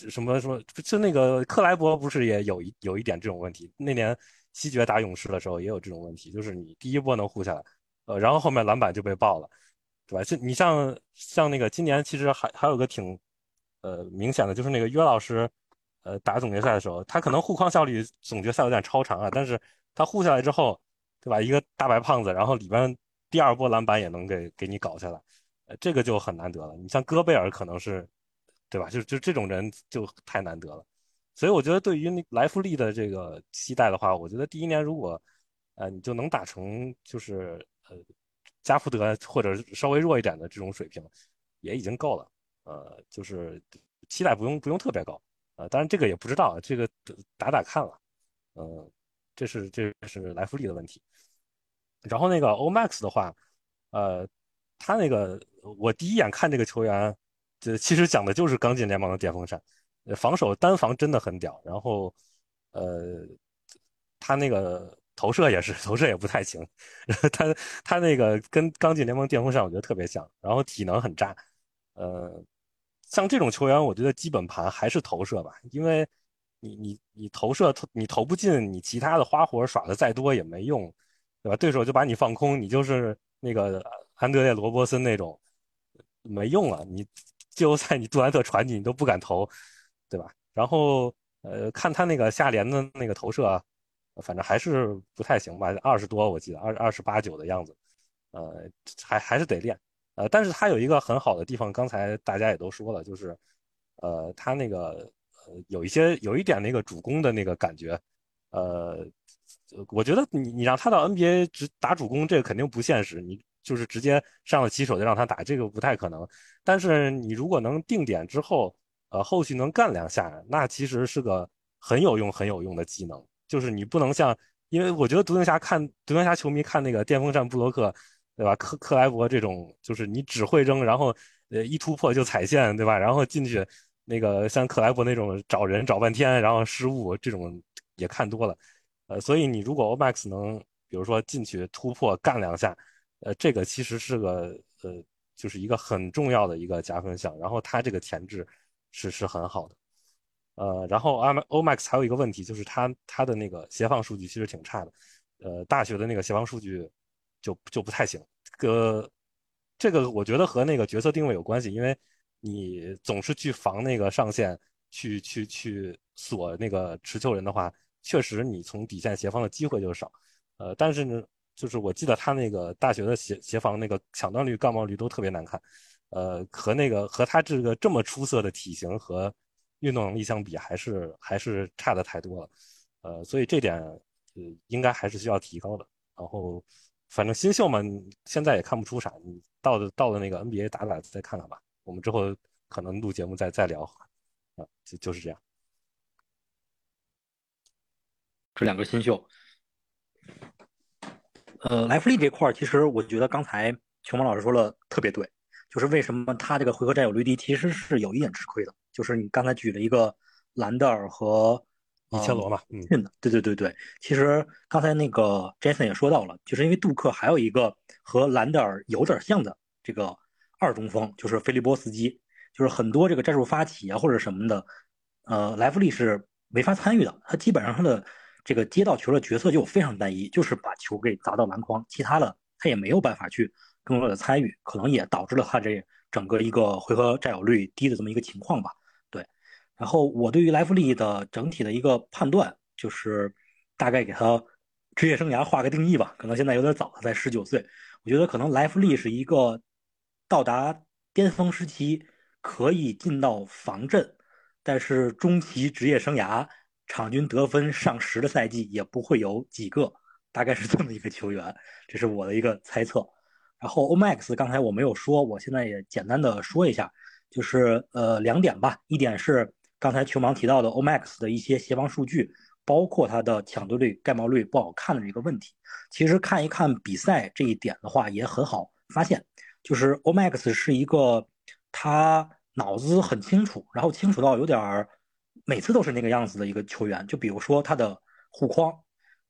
S3: 什么什么，就那个克莱伯不是也有一有一点这种问题？那年西决打勇士的时候也有这种问题，就是你第一波能护下来，呃，然后后面篮板就被爆了，对吧？就你像像那个今年其实还还有个挺呃明显的，就是那个约老师，呃，打总决赛的时候，他可能护框效率总决赛有点超常啊，但是他护下来之后，对吧？一个大白胖子，然后里边第二波篮板也能给给你搞下来。呃，这个就很难得了。你像戈贝尔可能是，对吧？就就这种人就太难得了。所以我觉得对于那莱弗利的这个期待的话，我觉得第一年如果，呃，你就能打成就是呃加福德或者稍微弱一点的这种水平，也已经够了。呃，就是期待不用不用特别高。呃，当然这个也不知道，这个打打看了。嗯，这是这是莱弗利的问题。然后那个 Omax 的话，呃。他那个，我第一眼看这个球员，这其实讲的就是刚进联盟的电风扇，防守单防真的很屌。然后，呃，他那个投射也是，投射也不太行。他他那个跟刚进联盟电风扇，我觉得特别像。然后体能很炸。呃，像这种球员，我觉得基本盘还是投射吧，因为你你你投射投你投不进，你其他的花活耍的再多也没用，对吧？对手就把你放空，你就是那个。安德烈·罗伯森那种没用了，你季后赛你杜兰特传你，你都不敢投，对吧？然后呃，看他那个下联的那个投射，反正还是不太行吧，二十多我记得二二十八九的样子，呃，还还是得练。呃，但是他有一个很好的地方，刚才大家也都说了，就是呃，他那个呃有一些有一点那个主攻的那个感觉，呃，我觉得你你让他到 NBA 只打主攻，这个肯定不现实，你。就是直接上了起手就让他打，这个不太可能。但是你如果能定点之后，呃，后续能干两下，那其实是个很有用、很有用的技能。就是你不能像，因为我觉得独行侠看独行侠球迷看那个电风扇布洛克，对吧？克克莱伯这种，就是你只会扔，然后呃一突破就踩线，对吧？然后进去那个像克莱伯那种找人找半天，然后失误这种也看多了。呃，所以你如果 Omax 能，比如说进去突破干两下。呃，这个其实是个呃，就是一个很重要的一个加分项。然后它这个前置是是很好的，呃，然后 O Max 还有一个问题，就是它它的那个协防数据其实挺差的，呃，大学的那个协防数据就就不太行。个这个我觉得和那个角色定位有关系，因为你总是去防那个上线，去去去锁那个持球人的话，确实你从底线协防的机会就少。呃，但是呢。就是我记得他那个大学的协协防那个抢断率、盖帽率都特别难看，呃，和那个和他这个这么出色的体型和运动能力相比，还是还是差的太多了，呃，所以这点呃应该还是需要提高的。然后反正新秀嘛，现在也看不出啥，你到了到了那个 NBA 打打再看看吧。我们之后可能录节目再再聊，啊，就就是这样。
S4: 这两个新秀。呃，莱弗利这块儿，其实我觉得刚才熊猫老师说了特别对，就是为什么他这个回合占有率低，其实是有一点吃亏的。就是你刚才举了一个兰德尔和
S3: 米切罗嘛，
S4: 嗯，对对对对。其实刚才那个 Jason 也说到了，就是因为杜克还有一个和兰德尔有点像的这个二中锋，就是菲利波斯基，就是很多这个战术发起啊或者什么的，呃，莱弗利是没法参与的，他基本上他的。这个接到球的角色就非常单一，就是把球给砸到篮筐，其他的他也没有办法去更多的参与，可能也导致了他这整个一个回合占有率低的这么一个情况吧。对，然后我对于莱弗利的整体的一个判断就是，大概给他职业生涯画个定义吧，可能现在有点早，他才十九岁，我觉得可能莱弗利是一个到达巅峰时期可以进到防阵，但是中期职业生涯。场均得分上十的赛季也不会有几个，大概是这么一个球员，这是我的一个猜测。然后 Omax 刚才我没有说，我现在也简单的说一下，就是呃两点吧，一点是刚才球盲提到的 Omax 的一些协防数据，包括它的抢夺率、盖帽率不好看的这个问题。其实看一看比赛这一点的话，也很好发现，就是 Omax 是一个他脑子很清楚，然后清楚到有点儿每次都是那个样子的一个球员。就比如说他的护框，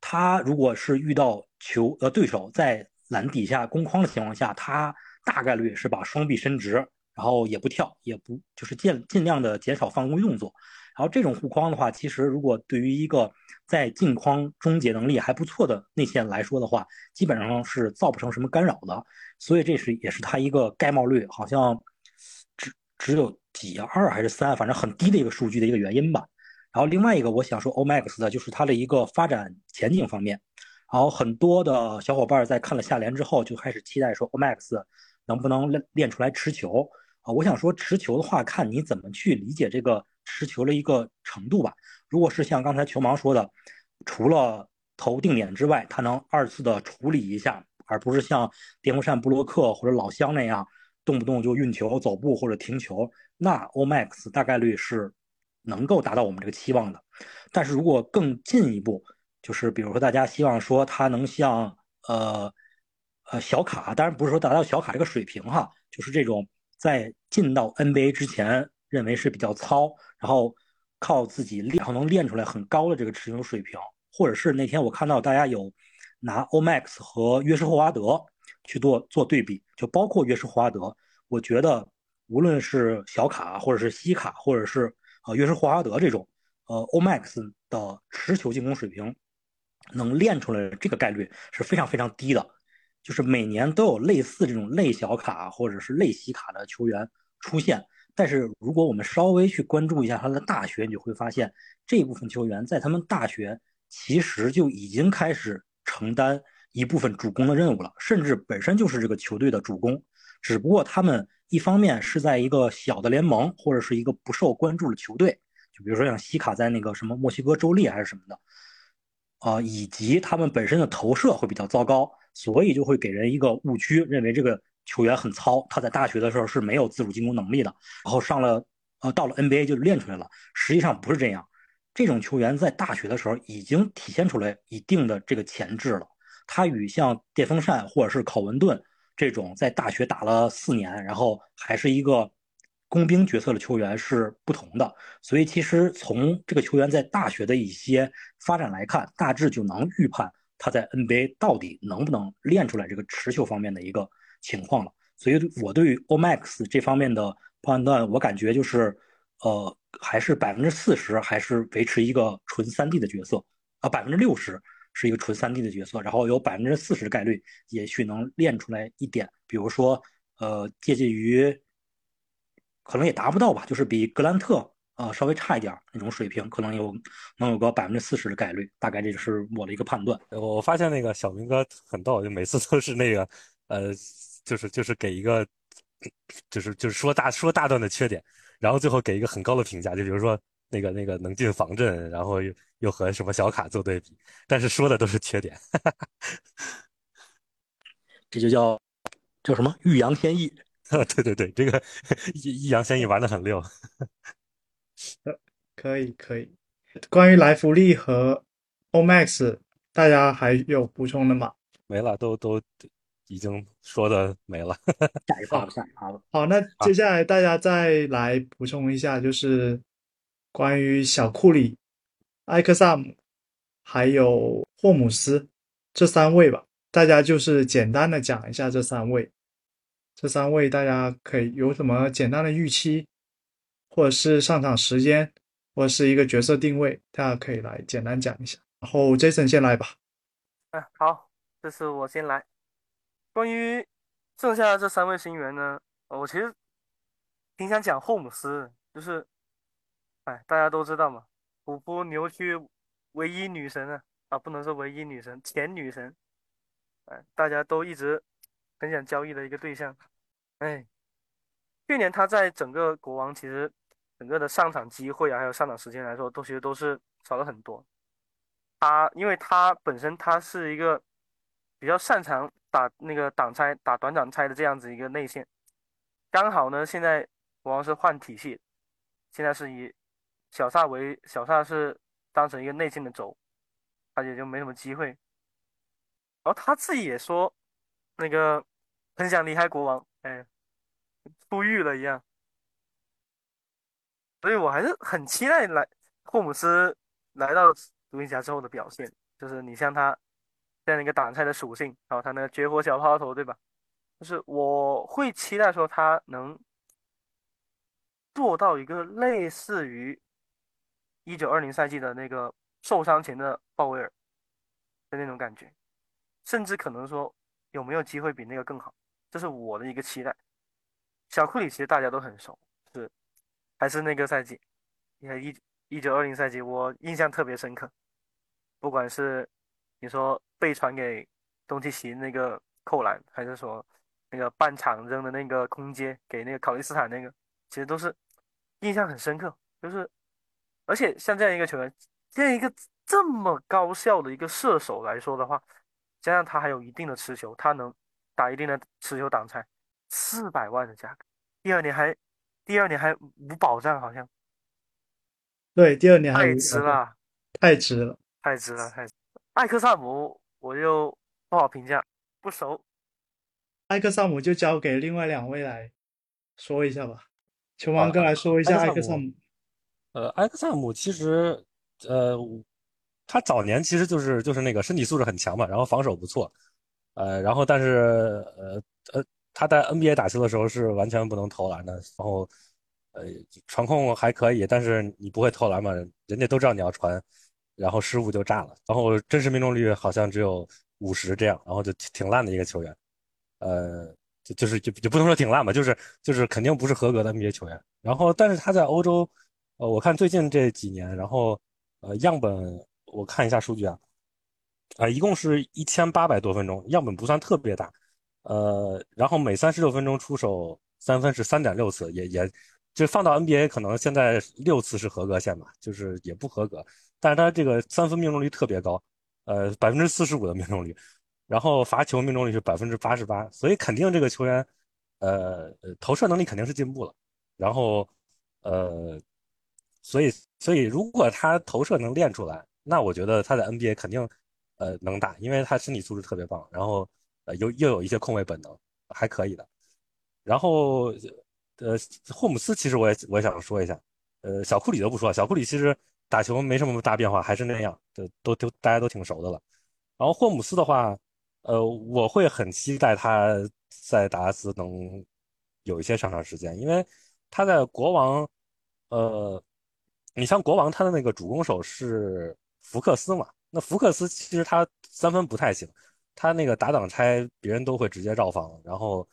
S4: 他如果是遇到球呃对手在篮底下攻框的情况下，他大概率是把双臂伸直，然后也不跳，也不就是尽尽量的减少犯规动作。然后这种护框的话，其实如果对于一个在近框终结能力还不错的内线来说的话，基本上是造不成什么干扰的。所以这是也是他一个盖帽率好像只只有几二还是三，反正很低的一个数据的一个原因吧。然后另外一个我想说 Omax 的就是它的一个发展前景方面。然后很多的小伙伴在看了下联之后，就开始期待说 Omax 能不能练练出来持球啊？我想说持球的话，看你怎么去理解这个持球的一个程度吧。如果是像刚才球盲说的，除了投定点之外，他能二次的处理一下，而不是像电风扇布洛克或者老乡那样动不动就运球、走步或者停球，那 Omax 大概率是能够达到我们这个期望的。但是如果更进一步，就是比如说，大家希望说他能像呃呃小卡，当然不是说达到小卡这个水平哈，就是这种在进到 NBA 之前认为是比较糙，然后靠自己练，然后能练出来很高的这个持球水平，或者是那天我看到大家有拿 Omax 和约什霍华德去做做对比，就包括约什霍华德，我觉得无论是小卡，或者是西卡，或者是呃约什霍华德这种呃 Omax 的持球进攻水平。能练出来这个概率是非常非常低的，就是每年都有类似这种类小卡或者是类西卡的球员出现。但是如果我们稍微去关注一下他的大学，你就会发现这部分球员在他们大学其实就已经开始承担一部分主攻的任务了，甚至本身就是这个球队的主攻。只不过他们一方面是在一个小的联盟或者是一个不受关注的球队，就比如说像西卡在那个什么墨西哥州立还是什么的。啊，以及他们本身的投射会比较糟糕，所以就会给人一个误区，认为这个球员很糙。他在大学的时候是没有自主进攻能力的，然后上了呃到了 NBA 就练出来了。实际上不是这样，这种球员在大学的时候已经体现出来一定的这个潜质了。他与像电风扇或者是考文顿这种在大学打了四年，然后还是一个。工兵角色的球员是不同的，所以其实从这个球员在大学的一些发展来看，大致就能预判他在 NBA 到底能不能练出来这个持球方面的一个情况了。所以我对于 Omax 这方面的判断，我感觉就是，呃，还是百分之四十还是维持一个纯三 D 的角色，啊，百分之六十是一个纯三 D 的角色，然后有百分之四十的概率也许能练出来一点，比如说，呃，接近于。可能也达不到吧，就是比格兰特啊稍微差一点那种水平，可能有能有个百分之四十的概率，大概这就是我的一个判断。
S3: 我发现那个小明哥很逗，就每次都是那个呃，就是就是给一个，就是就是说大说大段的缺点，然后最后给一个很高的评价，就比如说那个那个能进防阵，然后又又和什么小卡做对比，但是说的都是缺点，
S4: 这就叫叫什么欲扬先抑。
S3: 对 对对，这个易易烊千玺玩的很溜。
S1: 可以可以。关于莱弗利和 Omax，大家还有补充的吗？
S3: 没了，都都已经说的没了。
S4: 下一趴，下一趴了。
S1: 好，那接下来大家再来补充一下，就是关于小库里、埃克萨姆还有霍姆斯这三位吧。大家就是简单的讲一下这三位。这三位大家可以有什么简单的预期，或者是上场时间，或者是一个角色定位，大家可以来简单讲一下。然后 Jason 先来吧。
S2: 哎，好，这次我先来。关于剩下的这三位新员呢，我其实挺想讲霍姆斯，就是，哎，大家都知道嘛，虎扑牛区唯一女神啊，啊，不能说唯一女神，前女神，哎，大家都一直。很想交易的一个对象，哎，去年他在整个国王其实整个的上场机会啊，还有上场时间来说，都其实都是少了很多。他因为他本身他是一个比较擅长打那个挡拆、打短挡拆的这样子一个内线，刚好呢现在国王是换体系，现在是以小萨为小萨是当成一个内线的轴，他也就没什么机会。然后他自己也说，那个很想离开国王，哎，出狱了一样。所以我还是很期待来霍姆斯来到独行侠之后的表现，就是你像他这样一个挡拆的属性，然后他那个绝活小抛头，对吧？就是我会期待说他能做到一个类似于一九二零赛季的那个受伤前的鲍威尔的那种感觉，甚至可能说有没有机会比那个更好，这是我的一个期待。小库里其实大家都很熟，是。还是那个赛季，你看一一九二零赛季，我印象特别深刻。不管是你说被传给东契奇那个扣篮，还是说那个半场扔的那个空接给那个考利斯坦那个，其实都是印象很深刻。就是，而且像这样一个球员，这样一个这么高效的一个射手来说的话，加上他还有一定的持球，他能打一定的持久挡拆，四百万的价格，第二年还。第二年还无保障，好像。
S1: 对，第二年还
S2: 太值了，
S1: 太值了，
S2: 太值了，太。艾克萨姆，我就不好评价，不熟。
S1: 艾克萨姆就交给另外两位来说一下吧。球王哥来说一下艾克萨姆。
S3: 呃，艾克萨姆其实，呃，他早年其实就是就是那个身体素质很强嘛，然后防守不错，呃，然后但是呃呃。他在 NBA 打球的时候是完全不能投篮的，然后，呃，传控还可以，但是你不会投篮嘛？人家都知道你要传，然后失误就炸了，然后真实命中率好像只有五十这样，然后就挺烂的一个球员，呃，就就是就就不能说挺烂吧，就是就是肯定不是合格的 NBA 球员。然后，但是他在欧洲，呃，我看最近这几年，然后，呃，样本我看一下数据啊，啊，一共是一千八百多分钟，样本不算特别大。呃，然后每三十六分钟出手三分是三点六次，也也，就放到 NBA 可能现在六次是合格线吧，就是也不合格。但是他这个三分命中率特别高，呃，百分之四十五的命中率，然后罚球命中率是百分之八十八，所以肯定这个球员，呃，投射能力肯定是进步了。然后，呃，所以所以如果他投射能练出来，那我觉得他在 NBA 肯定，呃，能打，因为他身体素质特别棒。然后。呃，有又有一些控卫本能，还可以的。然后，呃，霍姆斯其实我也我也想说一下，呃，小库里都不说，小库里其实打球没什么大变化，还是那样，都都都大家都挺熟的了。然后霍姆斯的话，呃，我会很期待他在达拉斯能有一些上场时间，因为他在国王，呃，你像国王他的那个主攻手是福克斯嘛，那福克斯其实他三分不太行。他那个打挡拆，别人都会直接绕防，然后，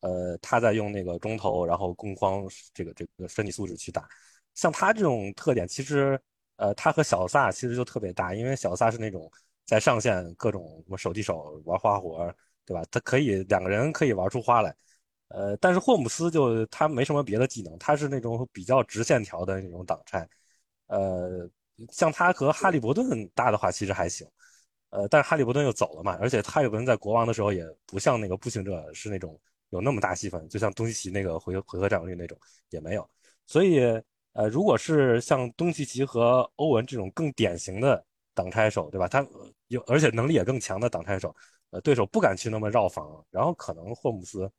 S3: 呃，他在用那个中投，然后攻框这个这个身体素质去打。像他这种特点，其实，呃，他和小萨其实就特别大，因为小萨是那种在上线各种什么手递手玩花活，对吧？他可以两个人可以玩出花来。呃，但是霍姆斯就他没什么别的技能，他是那种比较直线条的那种挡拆。呃，像他和哈利伯顿搭的话，其实还行。呃，但是哈利伯顿又走了嘛，而且哈利伯顿在国王的时候也不像那个步行者是那种有那么大戏份，就像东契奇那个回回合占有率那种也没有。所以，呃，如果是像东契奇和欧文这种更典型的挡拆手，对吧？他有而且能力也更强的挡拆手，呃，对手不敢去那么绕防，然后可能霍姆斯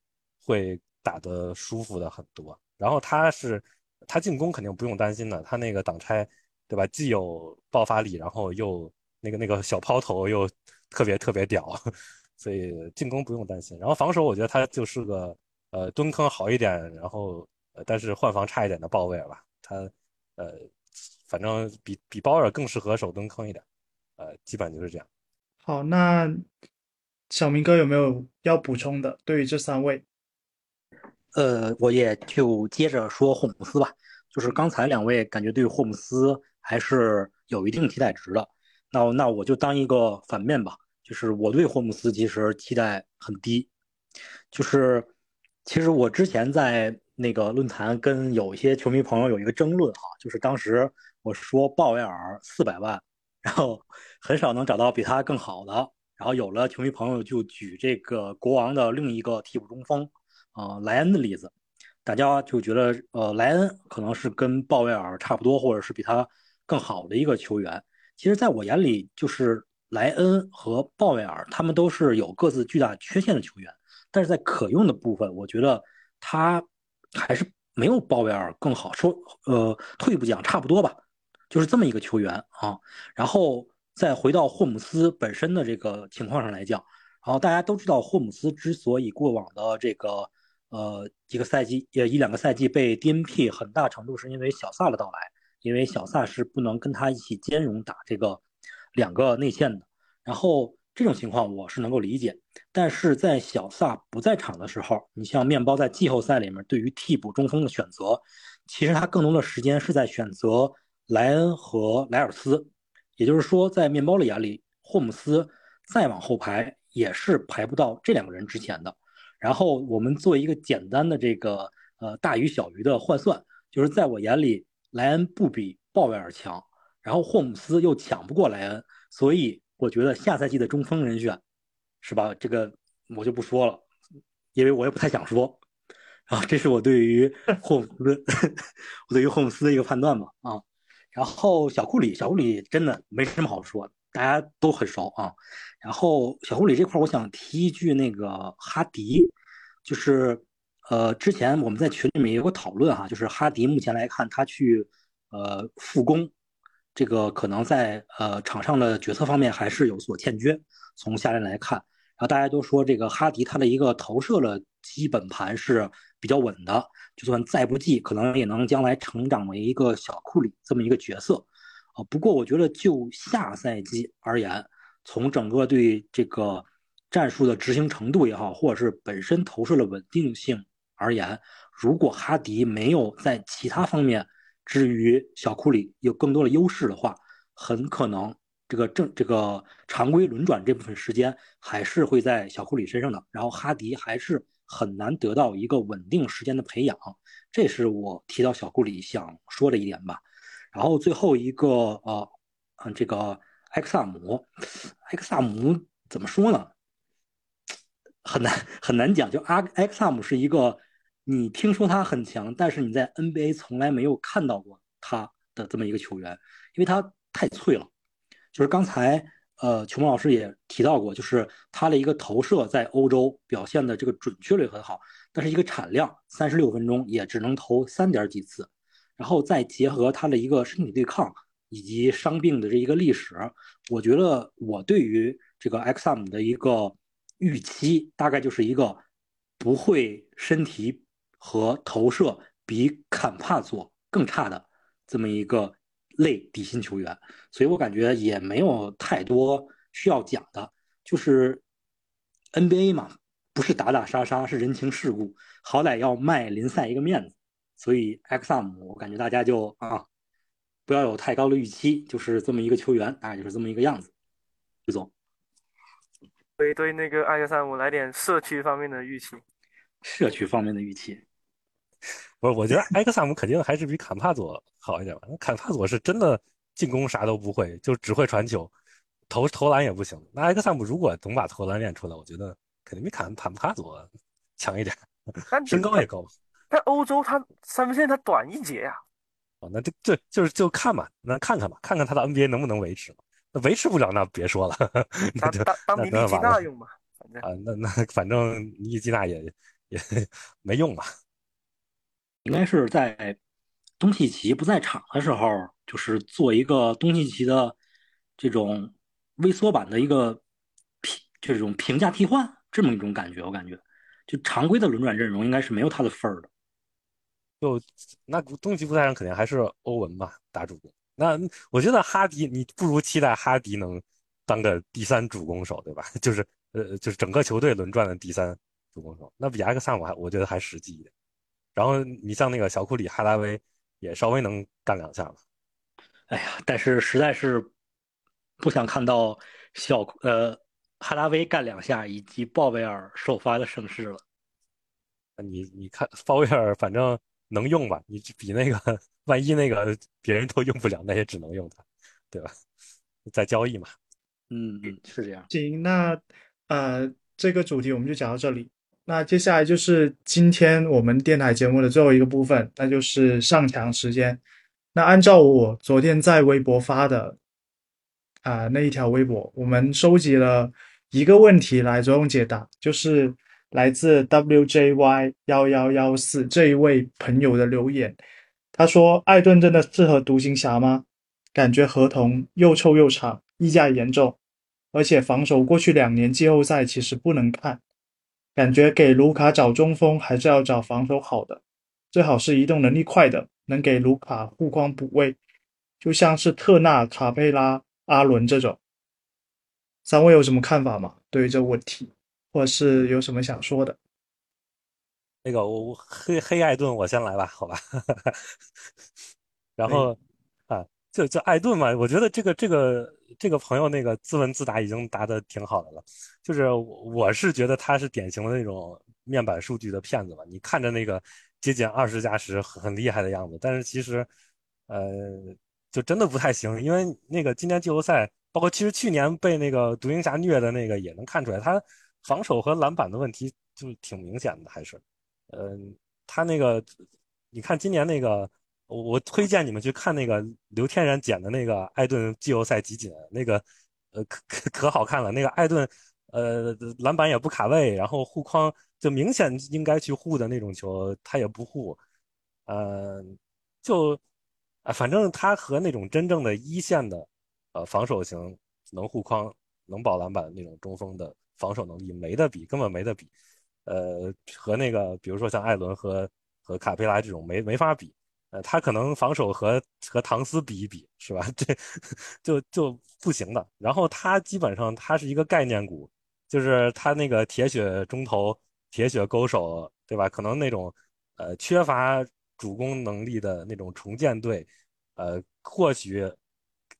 S3: 会打得舒服的很多。然后他是他进攻肯定不用担心的，他那个挡拆，对吧？既有爆发力，然后又。那个那个小抛投又特别特别屌，所以进攻不用担心。然后防守，我觉得他就是个呃蹲坑好一点，然后呃但是换防差一点的鲍威尔吧。他呃反正比比鲍尔更适合守蹲坑一点，呃基本就是这样。
S1: 好，那小明哥有没有要补充的？对于这三位，
S4: 呃，我也就接着说霍姆斯吧。就是刚才两位感觉对霍姆斯还是有一定期待值的。那那我就当一个反面吧，就是我对霍姆斯其实期待很低，就是其实我之前在那个论坛跟有一些球迷朋友有一个争论哈，就是当时我说鲍威尔四百万，然后 很少能找到比他更好的，然后有了球迷朋友就举这个国王的另一个替补中锋啊莱恩的例子，大家就觉得呃莱恩可能是跟鲍威尔差不多，或者是比他更好的一个球员。其实，在我眼里，就是莱恩和鲍威尔他们都是有各自巨大缺陷的球员，但是在可用的部分，我觉得他还是没有鲍威尔更好。说呃退一步讲，差不多吧，就是这么一个球员啊。然后再回到霍姆斯本身的这个情况上来讲。然后大家都知道，霍姆斯之所以过往的这个呃几个赛季，也一两个赛季被 DNP，很大程度是因为小萨的到来，因为小萨是不能跟他一起兼容打这个两个内线的。然后这种情况我是能够理解，但是在小萨不在场的时候，你像面包在季后赛里面对于替补中锋的选择，其实他更多的时间是在选择莱恩和莱尔斯，也就是说，在面包的眼里，霍姆斯再往后排。也是排不到这两个人之前的。然后我们做一个简单的这个呃大于小于的换算，就是在我眼里，莱恩不比鲍威尔强，然后霍姆斯又抢不过莱恩，所以我觉得下赛季的中锋人选是吧？这个我就不说了，因为我也不太想说。啊，这是我对于霍姆斯，我对于霍姆斯的一个判断吧。啊，然后小库里，小库里真的没什么好说。大家都很熟啊，然后小库里这块我想提一句，那个哈迪，就是呃，之前我们在群里面有个讨论哈，就是哈迪目前来看，他去呃复工，这个可能在呃场上的决策方面还是有所欠缺。从下联来看，然后大家都说这个哈迪他的一个投射的基本盘是比较稳的，就算再不济，可能也能将来成长为一个小库里这么一个角色。啊，不过我觉得就下赛季而言，从整个对这个战术的执行程度也好，或者是本身投射的稳定性而言，如果哈迪没有在其他方面至于小库里有更多的优势的话，很可能这个正这个常规轮转这部分时间还是会在小库里身上的，然后哈迪还是很难得到一个稳定时间的培养，这是我提到小库里想说的一点吧。然后最后一个呃，嗯，这个埃克萨姆，埃克萨姆怎么说呢？很难很难讲。就阿埃克萨姆是一个，你听说他很强，但是你在 NBA 从来没有看到过他的这么一个球员，因为他太脆了。就是刚才呃，琼老师也提到过，就是他的一个投射在欧洲表现的这个准确率很好，但是一个产量三十六分钟也只能投三点几次。然后再结合他的一个身体对抗以及伤病的这一个历史，我觉得我对于这个 X M 的一个预期，大概就是一个不会身体和投射比坎帕佐更差的这么一个类底薪球员，所以我感觉也没有太多需要讲的，就是 NBA 嘛，不是打打杀杀，是人情世故，好歹要卖林赛一个面子。所以埃克萨姆我感觉大家就啊，不要有太高的预期，就是这么一个球员，大概就是这么一个样子。徐总，
S2: 对对，那个艾克萨姆来点社区方面的预期。
S4: 社区方面的预期，
S3: 不是，我觉得埃克萨姆肯定还是比坎帕佐好一点吧。坎帕佐是真的进攻啥都不会，就只会传球，投投篮也不行。那埃克萨姆如果能把投篮练出来，我觉得肯定比坎坎帕佐强一点，身高也高。
S2: 但欧洲，他三分线他短一截呀。
S3: 哦，那就就就是就看吧，那看看吧，看看他的 NBA 能不能维持嘛。那维持不了，那别说了，那就
S2: 当当尼基纳用嘛。
S3: 啊，那那反正尼基纳也也没用嘛。
S4: 应该是在东契奇不在场的时候，就是做一个东契奇的这种微缩版的一个评这种评价替换，这么一种感觉，我感觉。就常规的轮转阵容应该是没有他的份儿的。
S3: 就那东契不在场，肯定还是欧文吧打主攻。那我觉得哈迪，你不如期待哈迪能当个第三主攻手，对吧？就是呃，就是整个球队轮转的第三主攻手，那比埃克萨姆还我觉得还实际一点。然后你像那个小库里、哈达威也稍微能干两下吧。
S4: 哎呀，但是实在是不想看到小呃。哈拉威干两下，以及鲍威尔首发的盛世了。
S3: 你你看，鲍威尔反正能用吧？你比那个，万一那个别人都用不了，那也只能用他，对吧？在交易嘛。
S4: 嗯嗯，是这样。
S1: 行，那呃，这个主题我们就讲到这里。那接下来就是今天我们电台节目的最后一个部分，那就是上墙时间。那按照我昨天在微博发的啊、那一条微博，我们收集了一个问题来着重解答，就是来自 WJY 幺幺幺四这一位朋友的留言。他说：“艾顿真的适合独行侠吗？感觉合同又臭又长，溢价严重，而且防守过去两年季后赛其实不能看。感觉给卢卡找中锋还是要找防守好的，最好是移动能力快的，能给卢卡护框补位，就像是特纳、卡佩拉、阿伦这种。三位有什么看法吗？对于这个问题，或者是有什么想说的？
S3: 那个我我黑黑艾顿，我先来吧，好吧。然后啊，就就艾顿嘛，我觉得这个这个这个朋友那个自问自答已经答的挺好的了。就是我我是觉得他是典型的那种面板数据的骗子嘛。你看着那个接近二十加十很厉害的样子，但是其实呃就真的不太行，因为那个今年季后赛，包括其实去年被那个独行侠虐的那个也能看出来，他防守和篮板的问题就挺明显的，还是。嗯，他那个，你看今年那个，我我推荐你们去看那个刘天然剪的那个艾顿季后赛集锦，那个，呃，可可可好看了。那个艾顿，呃，篮板也不卡位，然后护框就明显应该去护的那种球，他也不护。呃，就，啊，反正他和那种真正的一线的，呃，防守型能护框、能保篮板那种中锋的防守能力没得比，根本没得比。呃，和那个，比如说像艾伦和和卡佩拉这种没没法比，呃，他可能防守和和唐斯比一比，是吧？这就就不行的。然后他基本上他是一个概念股，就是他那个铁血中投、铁血勾手，对吧？可能那种呃缺乏主攻能力的那种重建队，呃，或许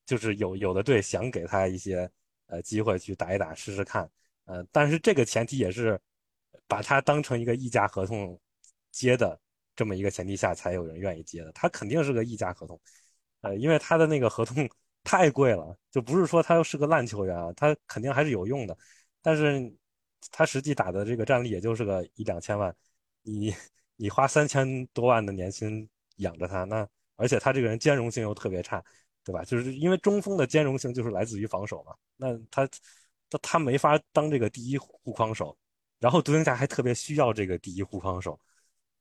S3: 就是有有的队想给他一些呃机会去打一打试试看，呃，但是这个前提也是。把他当成一个溢价合同接的这么一个前提下，才有人愿意接的。他肯定是个溢价合同，呃，因为他的那个合同太贵了，就不是说他是个烂球员啊，他肯定还是有用的。但是他实际打的这个战力也就是个一两千万，你你花三千多万的年薪养着他，那而且他这个人兼容性又特别差，对吧？就是因为中锋的兼容性就是来自于防守嘛，那他他他没法当这个第一护框手。然后独行侠还特别需要这个第一护框手，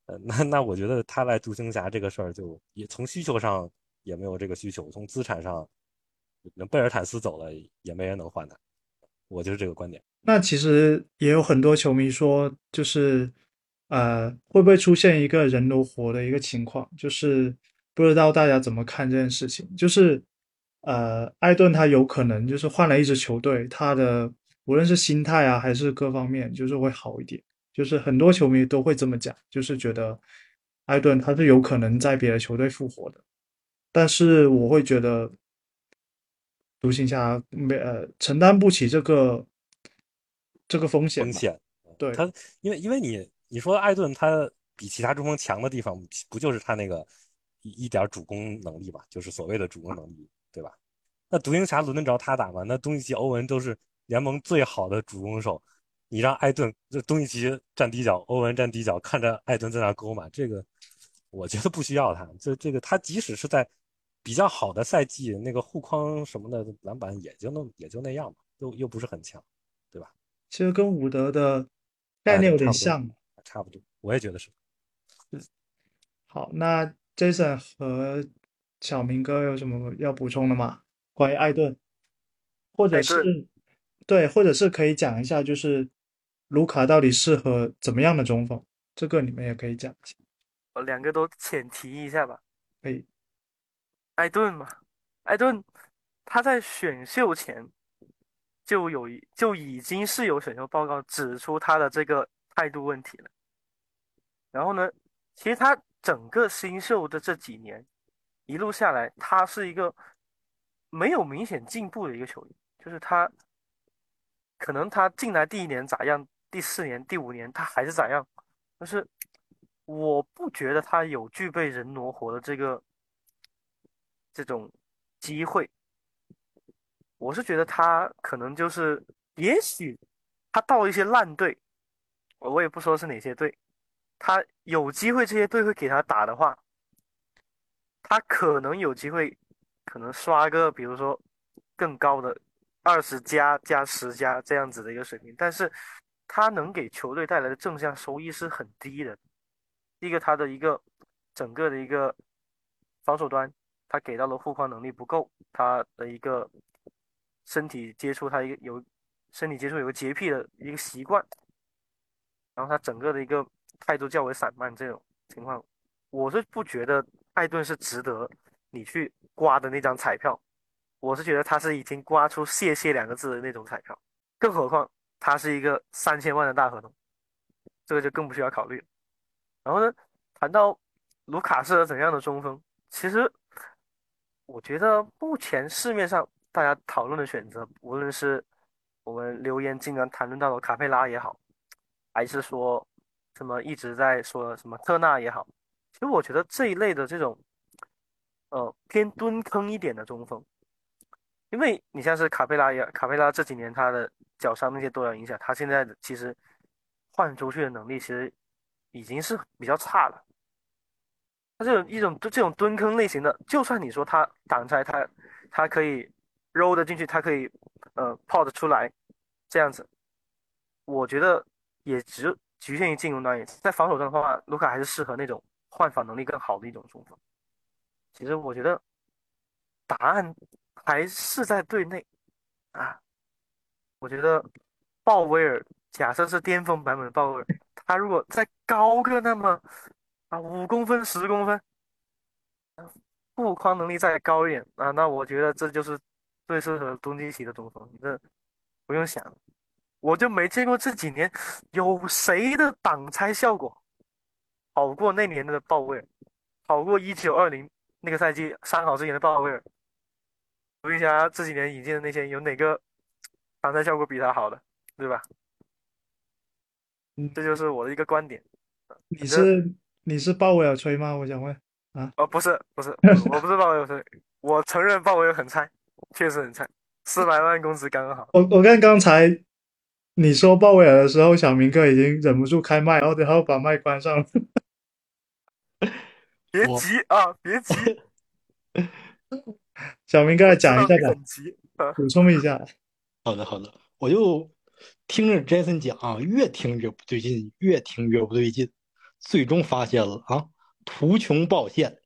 S3: 呃，那那我觉得他来独行侠这个事儿就也从需求上也没有这个需求，从资产上，那贝尔坦斯走了也没人能换他，我就是这个观点。
S1: 那其实也有很多球迷说，就是呃，会不会出现一个人挪活的一个情况？就是不知道大家怎么看这件事情？就是呃，艾顿他有可能就是换了一支球队，他的。无论是心态啊，还是各方面，就是会好一点。就是很多球迷都会这么讲，就是觉得艾顿他是有可能在别的球队复活的。但是我会觉得独行侠没呃承担不起这个这个风险。
S3: 风险，
S1: 对
S3: 他，因为因为你你说艾顿他比其他中锋强的地方，不就是他那个一一点主攻能力吧？就是所谓的主攻能力，对吧？那独行侠轮得着他打吗？那东契奇、欧文都是。联盟最好的主攻手，你让艾顿这东契奇站底角，欧文站底角，看着艾顿在那勾嘛？这个我觉得不需要他。这这个他即使是在比较好的赛季，那个护框什么的篮板也就那也就那样吧，又又不是很强，对吧？
S1: 其实跟伍德的概念有点像，
S3: 差不多，我也觉得是。
S1: 好，那 Jason 和小明哥有什么要补充的吗？关于艾顿，或者是？对，或者是可以讲一下，就是卢卡到底适合怎么样的中锋，这个你们也可以讲一下。
S2: 我两个都浅提一下吧。
S1: 可以。
S2: 艾顿嘛，艾顿他在选秀前就有一就已经是有选秀报告指出他的这个态度问题了。然后呢，其实他整个新秀的这几年一路下来，他是一个没有明显进步的一个球员，就是他。可能他进来第一年咋样，第四年、第五年他还是咋样，但是我不觉得他有具备人挪活的这个这种机会。我是觉得他可能就是，也许他到一些烂队，我也不说是哪些队，他有机会这些队会给他打的话，他可能有机会，可能刷个比如说更高的二十加加十加这样子的一个水平，但是他能给球队带来的正向收益是很低的。一个，他的一个整个的一个防守端，他给到的护框能力不够，他的一个身体接触，他一个有身体接触有个洁癖的一个习惯，然后他整个的一个态度较为散漫，这种情况，我是不觉得艾顿是值得你去刮的那张彩票，我是觉得他是已经刮出“谢谢”两个字的那种彩票，更何况他是一个三千万的大合同，这个就更不需要考虑。然后呢，谈到卢卡是怎样的中锋，其实我觉得目前市面上大家讨论的选择，无论是我们留言经常谈论到的卡佩拉也好，还是说什么一直在说什么特纳也好，其实我觉得这一类的这种呃偏蹲坑一点的中锋，因为你像是卡佩拉也卡佩拉这几年他的脚伤那些都有影响，他现在其实换出去的能力其实。已经是比较差了。这种一种这种蹲坑类型的，就算你说他挡拆，他他可以揉的进去，他可以呃泡的出来，这样子，我觉得也只局限于进攻端也。在防守端的话，卢卡还是适合那种换防能力更好的一种中锋。其实我觉得答案还是在队内啊。我觉得鲍威尔假设是巅峰版本的鲍威尔。他如果再高个那么啊五公分十公分，护框能力再高一点啊，那我觉得这就是最适合东契奇的中锋。你这不用想，我就没见过这几年有谁的挡拆效果好过那年的鲍威尔，好过一九二零那个赛季三好之前的鲍威尔。我问一下这几年引进的那些有哪个挡拆效果比他好的，对吧？嗯这就是我的一个观点。
S1: 你是你是鲍威尔吹吗？我想问啊。
S2: 哦，不是不是，我不是鲍威尔吹，我承认鲍威尔很菜，确实很菜，四百万工资刚刚好。
S1: 我我看刚才你说鲍威尔的时候，小明哥已经忍不住开麦，然后然后把麦关上了。
S2: 别急啊，别急。
S1: 小明哥讲一下吧，补充一下。
S4: 好的好的，我就。听着，Jason 讲，越听越不对劲，越听越不对劲，最终发现了啊，图穷垓现。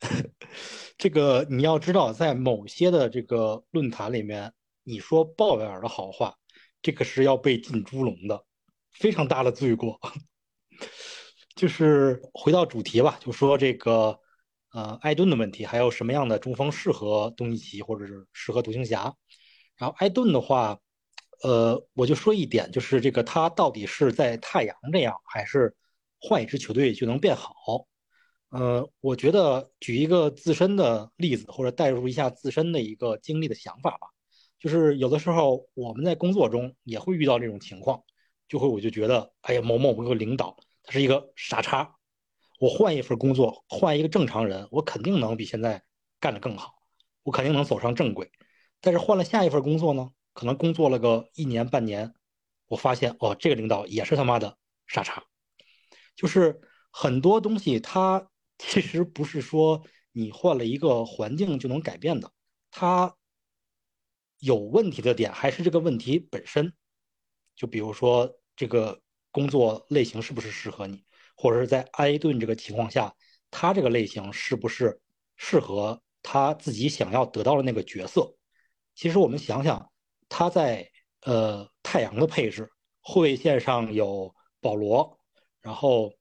S4: 这个你要知道，在某些的这个论坛里面，你说鲍威尔的好话，这个是要被进猪笼的，非常大的罪过。就是回到主题吧，就说这个呃艾顿的问题，还有什么样的中锋适合东契奇，或者是适合独行侠？然后艾顿的话。呃，我就说一点，就是这个他到底是在太阳这样，还是换一支球队就能变好？呃，我觉得举一个自身的例子，或者带入一下自身的一个经历的想法吧。就是有的时候我们在工作中也会遇到这种情况，就会我就觉得，哎呀，某某某个领导他是一个傻叉，我换一份工作，换一个正常人，我肯定能比现在干得更好，我肯定能走上正轨。但是换了下一份工作呢？可能工作了个一年半年，我发现哦，这个领导也是他妈的傻叉。就是很多东西，它 其实不是说你换了一个环境就能改变的，它有问题的点还是这个问题本身。就比如说这个工作类型是不是适合你，或者是在埃顿这个情况下，他这个类型是不是适合他自己想要得到的那个角色？其实我们想想。他在呃太阳的配置，后卫线上有保罗，然后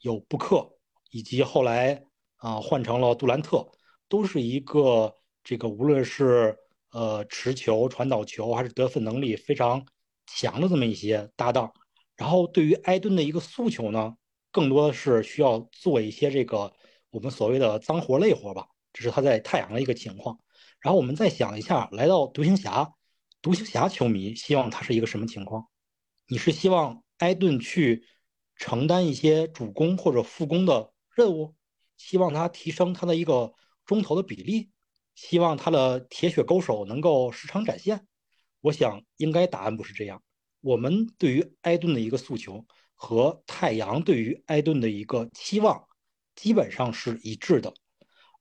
S4: 有布克，以及后来啊换成了杜兰特，都是一个这个无论是呃持球、传导球还是得分能力非常强的这么一些搭档。然后对于埃顿的一个诉求呢，更多的是需要做一些这个我们所谓的脏活累活吧，这是他在太阳的一个情况。然后我们再想一下，来到独行侠。独行侠球迷希望他是一个什么情况？你是希望埃顿去承担一些主攻或者副攻的任务，希望他提升他的一个中投的比例，希望他的铁血勾手能够时常展现？我想应该答案不是这样。我们对于埃顿的一个诉求和太阳对于埃顿的一个期望基本上是一致的，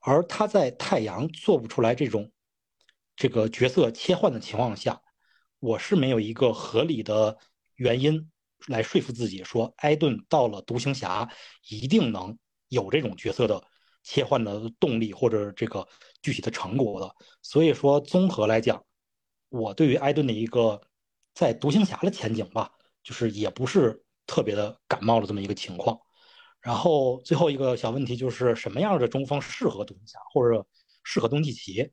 S4: 而他在太阳做不出来这种这个角色切换的情况下，我是没有一个合理的原因来说服自己说埃顿到了独行侠一定能有这种角色的切换的动力或者这个具体的成果的。所以说，综合来讲，我对于埃顿的一个在独行侠的前景吧，就是也不是特别的感冒的这么一个情况。然后最后一个小问题就是什么样的中锋适合独行侠或者适合东契奇？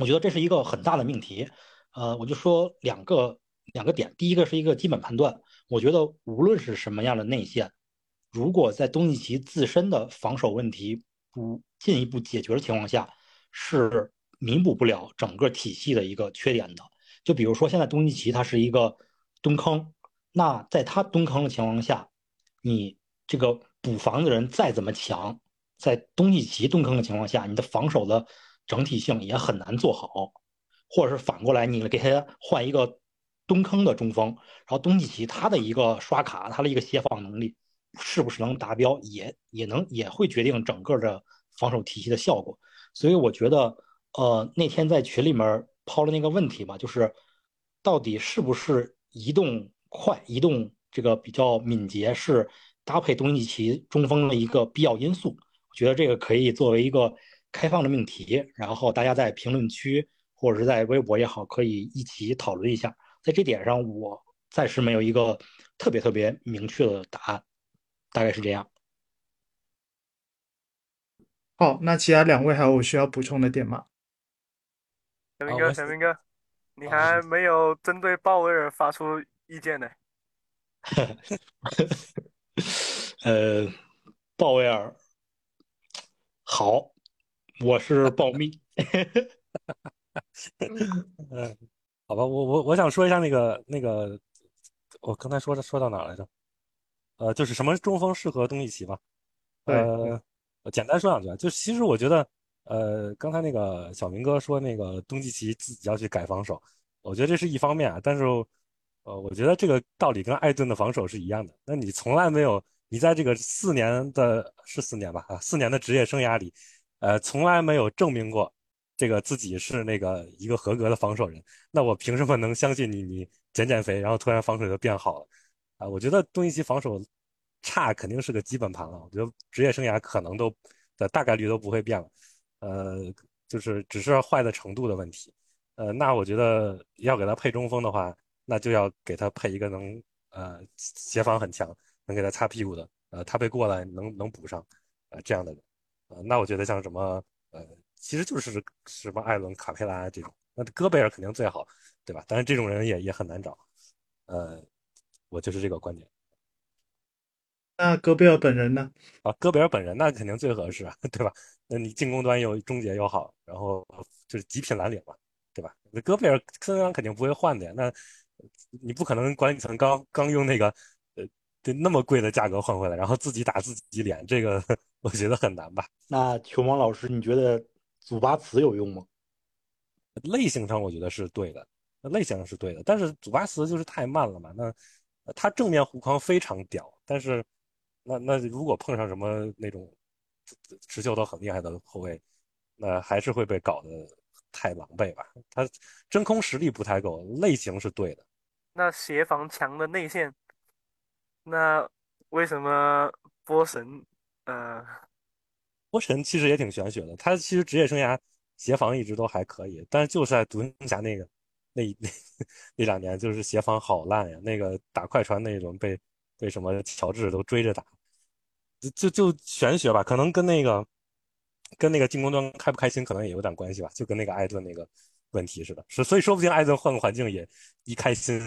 S4: 我觉得这是一个很大的命题。呃，我就说两个两个点，第一个是一个基本判断。我觉得无论是什么样的内线，如果在东契奇自身的防守问题不进一步解决的情况下，是弥补不了整个体系的一个缺点的。就比如说现在东契奇他是一个蹲坑，那在他蹲坑的情况下，你这个补防的人再怎么强，在东契奇蹲坑的情况下，你的防守的整体性也很难做好。或者是反过来，你给他换一个蹲坑的中锋，然后东契奇他的一个刷卡，他的一个协防能力是不是能达标，也也能也会决定整个的防守体系的效果。所以我觉得，呃，那天在群里面抛了那个问题嘛，就是到底是不是移动快、移动这个比较敏捷是搭配东契奇中锋的一个必要因素？我觉得这个可以作为一个开放的命题，然后大家在评论区。或者是在微博也好，可以一起讨论一下。在这点上，我暂时没有一个特别特别明确的答案，大概是这样。
S1: 好，那其他两位还有需要补充的点吗？
S2: 小明哥，小明哥，你还没有针对鲍威尔发出意见呢。
S4: 呃，鲍威尔，好，我是鲍密。
S3: 嗯，好吧，我我我想说一下那个那个，我刚才说的说到哪来着？呃，就是什么中锋适合东契奇吧？呃，简单说两句啊，就其实我觉得，呃，刚才那个小明哥说那个东契奇自己要去改防守，我觉得这是一方面啊，但是，呃，我觉得这个道理跟艾顿的防守是一样的。那你从来没有，你在这个四年的是四年吧？啊，四年的职业生涯里，呃，从来没有证明过。这个自己是那个一个合格的防守人，那我凭什么能相信你？你减减肥，然后突然防守就变好了啊？我觉得东契奇防守差肯定是个基本盘了。我觉得职业生涯可能都的大概率都不会变了，呃，就是只是坏的程度的问题。呃，那我觉得要给他配中锋的话，那就要给他配一个能呃协防很强，能给他擦屁股的，呃，他被过来能能补上，呃，这样的人。呃，那我觉得像什么呃。其实就是什么艾伦、卡佩拉这种，那戈贝尔肯定最好，对吧？但是这种人也也很难找，呃，我就是这个观点。
S1: 那戈贝尔本人呢？
S3: 啊，戈贝尔本人那肯定最合适，对吧？那你进攻端又终结又好，然后就是极品蓝领嘛，对吧？那戈贝尔森林狼肯定不会换的呀，那你不可能管理层刚刚用那个呃那么贵的价格换回来，然后自己打自己脸，这个 我觉得很难吧？
S4: 那球王老师，你觉得？祖巴茨有用吗？
S3: 类型上我觉得是对的，那类型上是对的，但是祖巴茨就是太慢了嘛。那他正面护框非常屌，但是那那如果碰上什么那种持球都很厉害的后卫，那还是会被搞得太狼狈吧。他真空实力不太够，类型是对的。
S2: 那协防强的内线，那为什么波神呃？
S3: 波神其实也挺玄学的，他其实职业生涯协防一直都还可以，但是就是在独行侠那个那那 那两年，就是协防好烂呀。那个打快船那一轮被被什么乔治都追着打，就就就玄学吧，可能跟那个跟那个进攻端开不开心可能也有点关系吧，就跟那个艾顿那个问题似的，是所以说不定艾顿换个环境也一开心，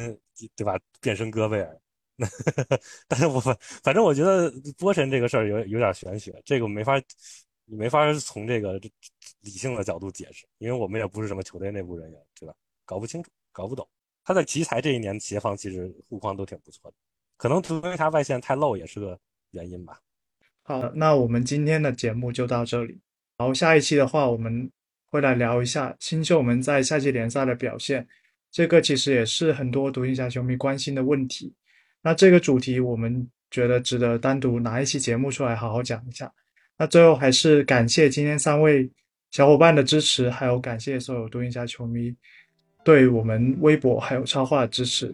S3: 对吧？变身戈贝尔。那，但是我反正我觉得波神这个事儿有有点玄学，这个没法，你没法从这个理性的角度解释，因为我们也不是什么球队内部人员，对吧？搞不清楚，搞不懂。他在奇才这一年协防其实护框都挺不错的，可能图为他外线太漏也是个原因吧。
S1: 好，那我们今天的节目就到这里，然后下一期的话，我们会来聊一下新秀们在夏季联赛的表现。这个其实也是很多独行侠球迷关心的问题。那这个主题我们觉得值得单独拿一期节目出来好好讲一下。那最后还是感谢今天三位小伙伴的支持，还有感谢所有独行侠球迷对我们微博还有超话的支持。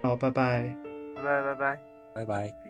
S1: 好，拜拜，
S2: 拜拜拜拜
S3: 拜拜。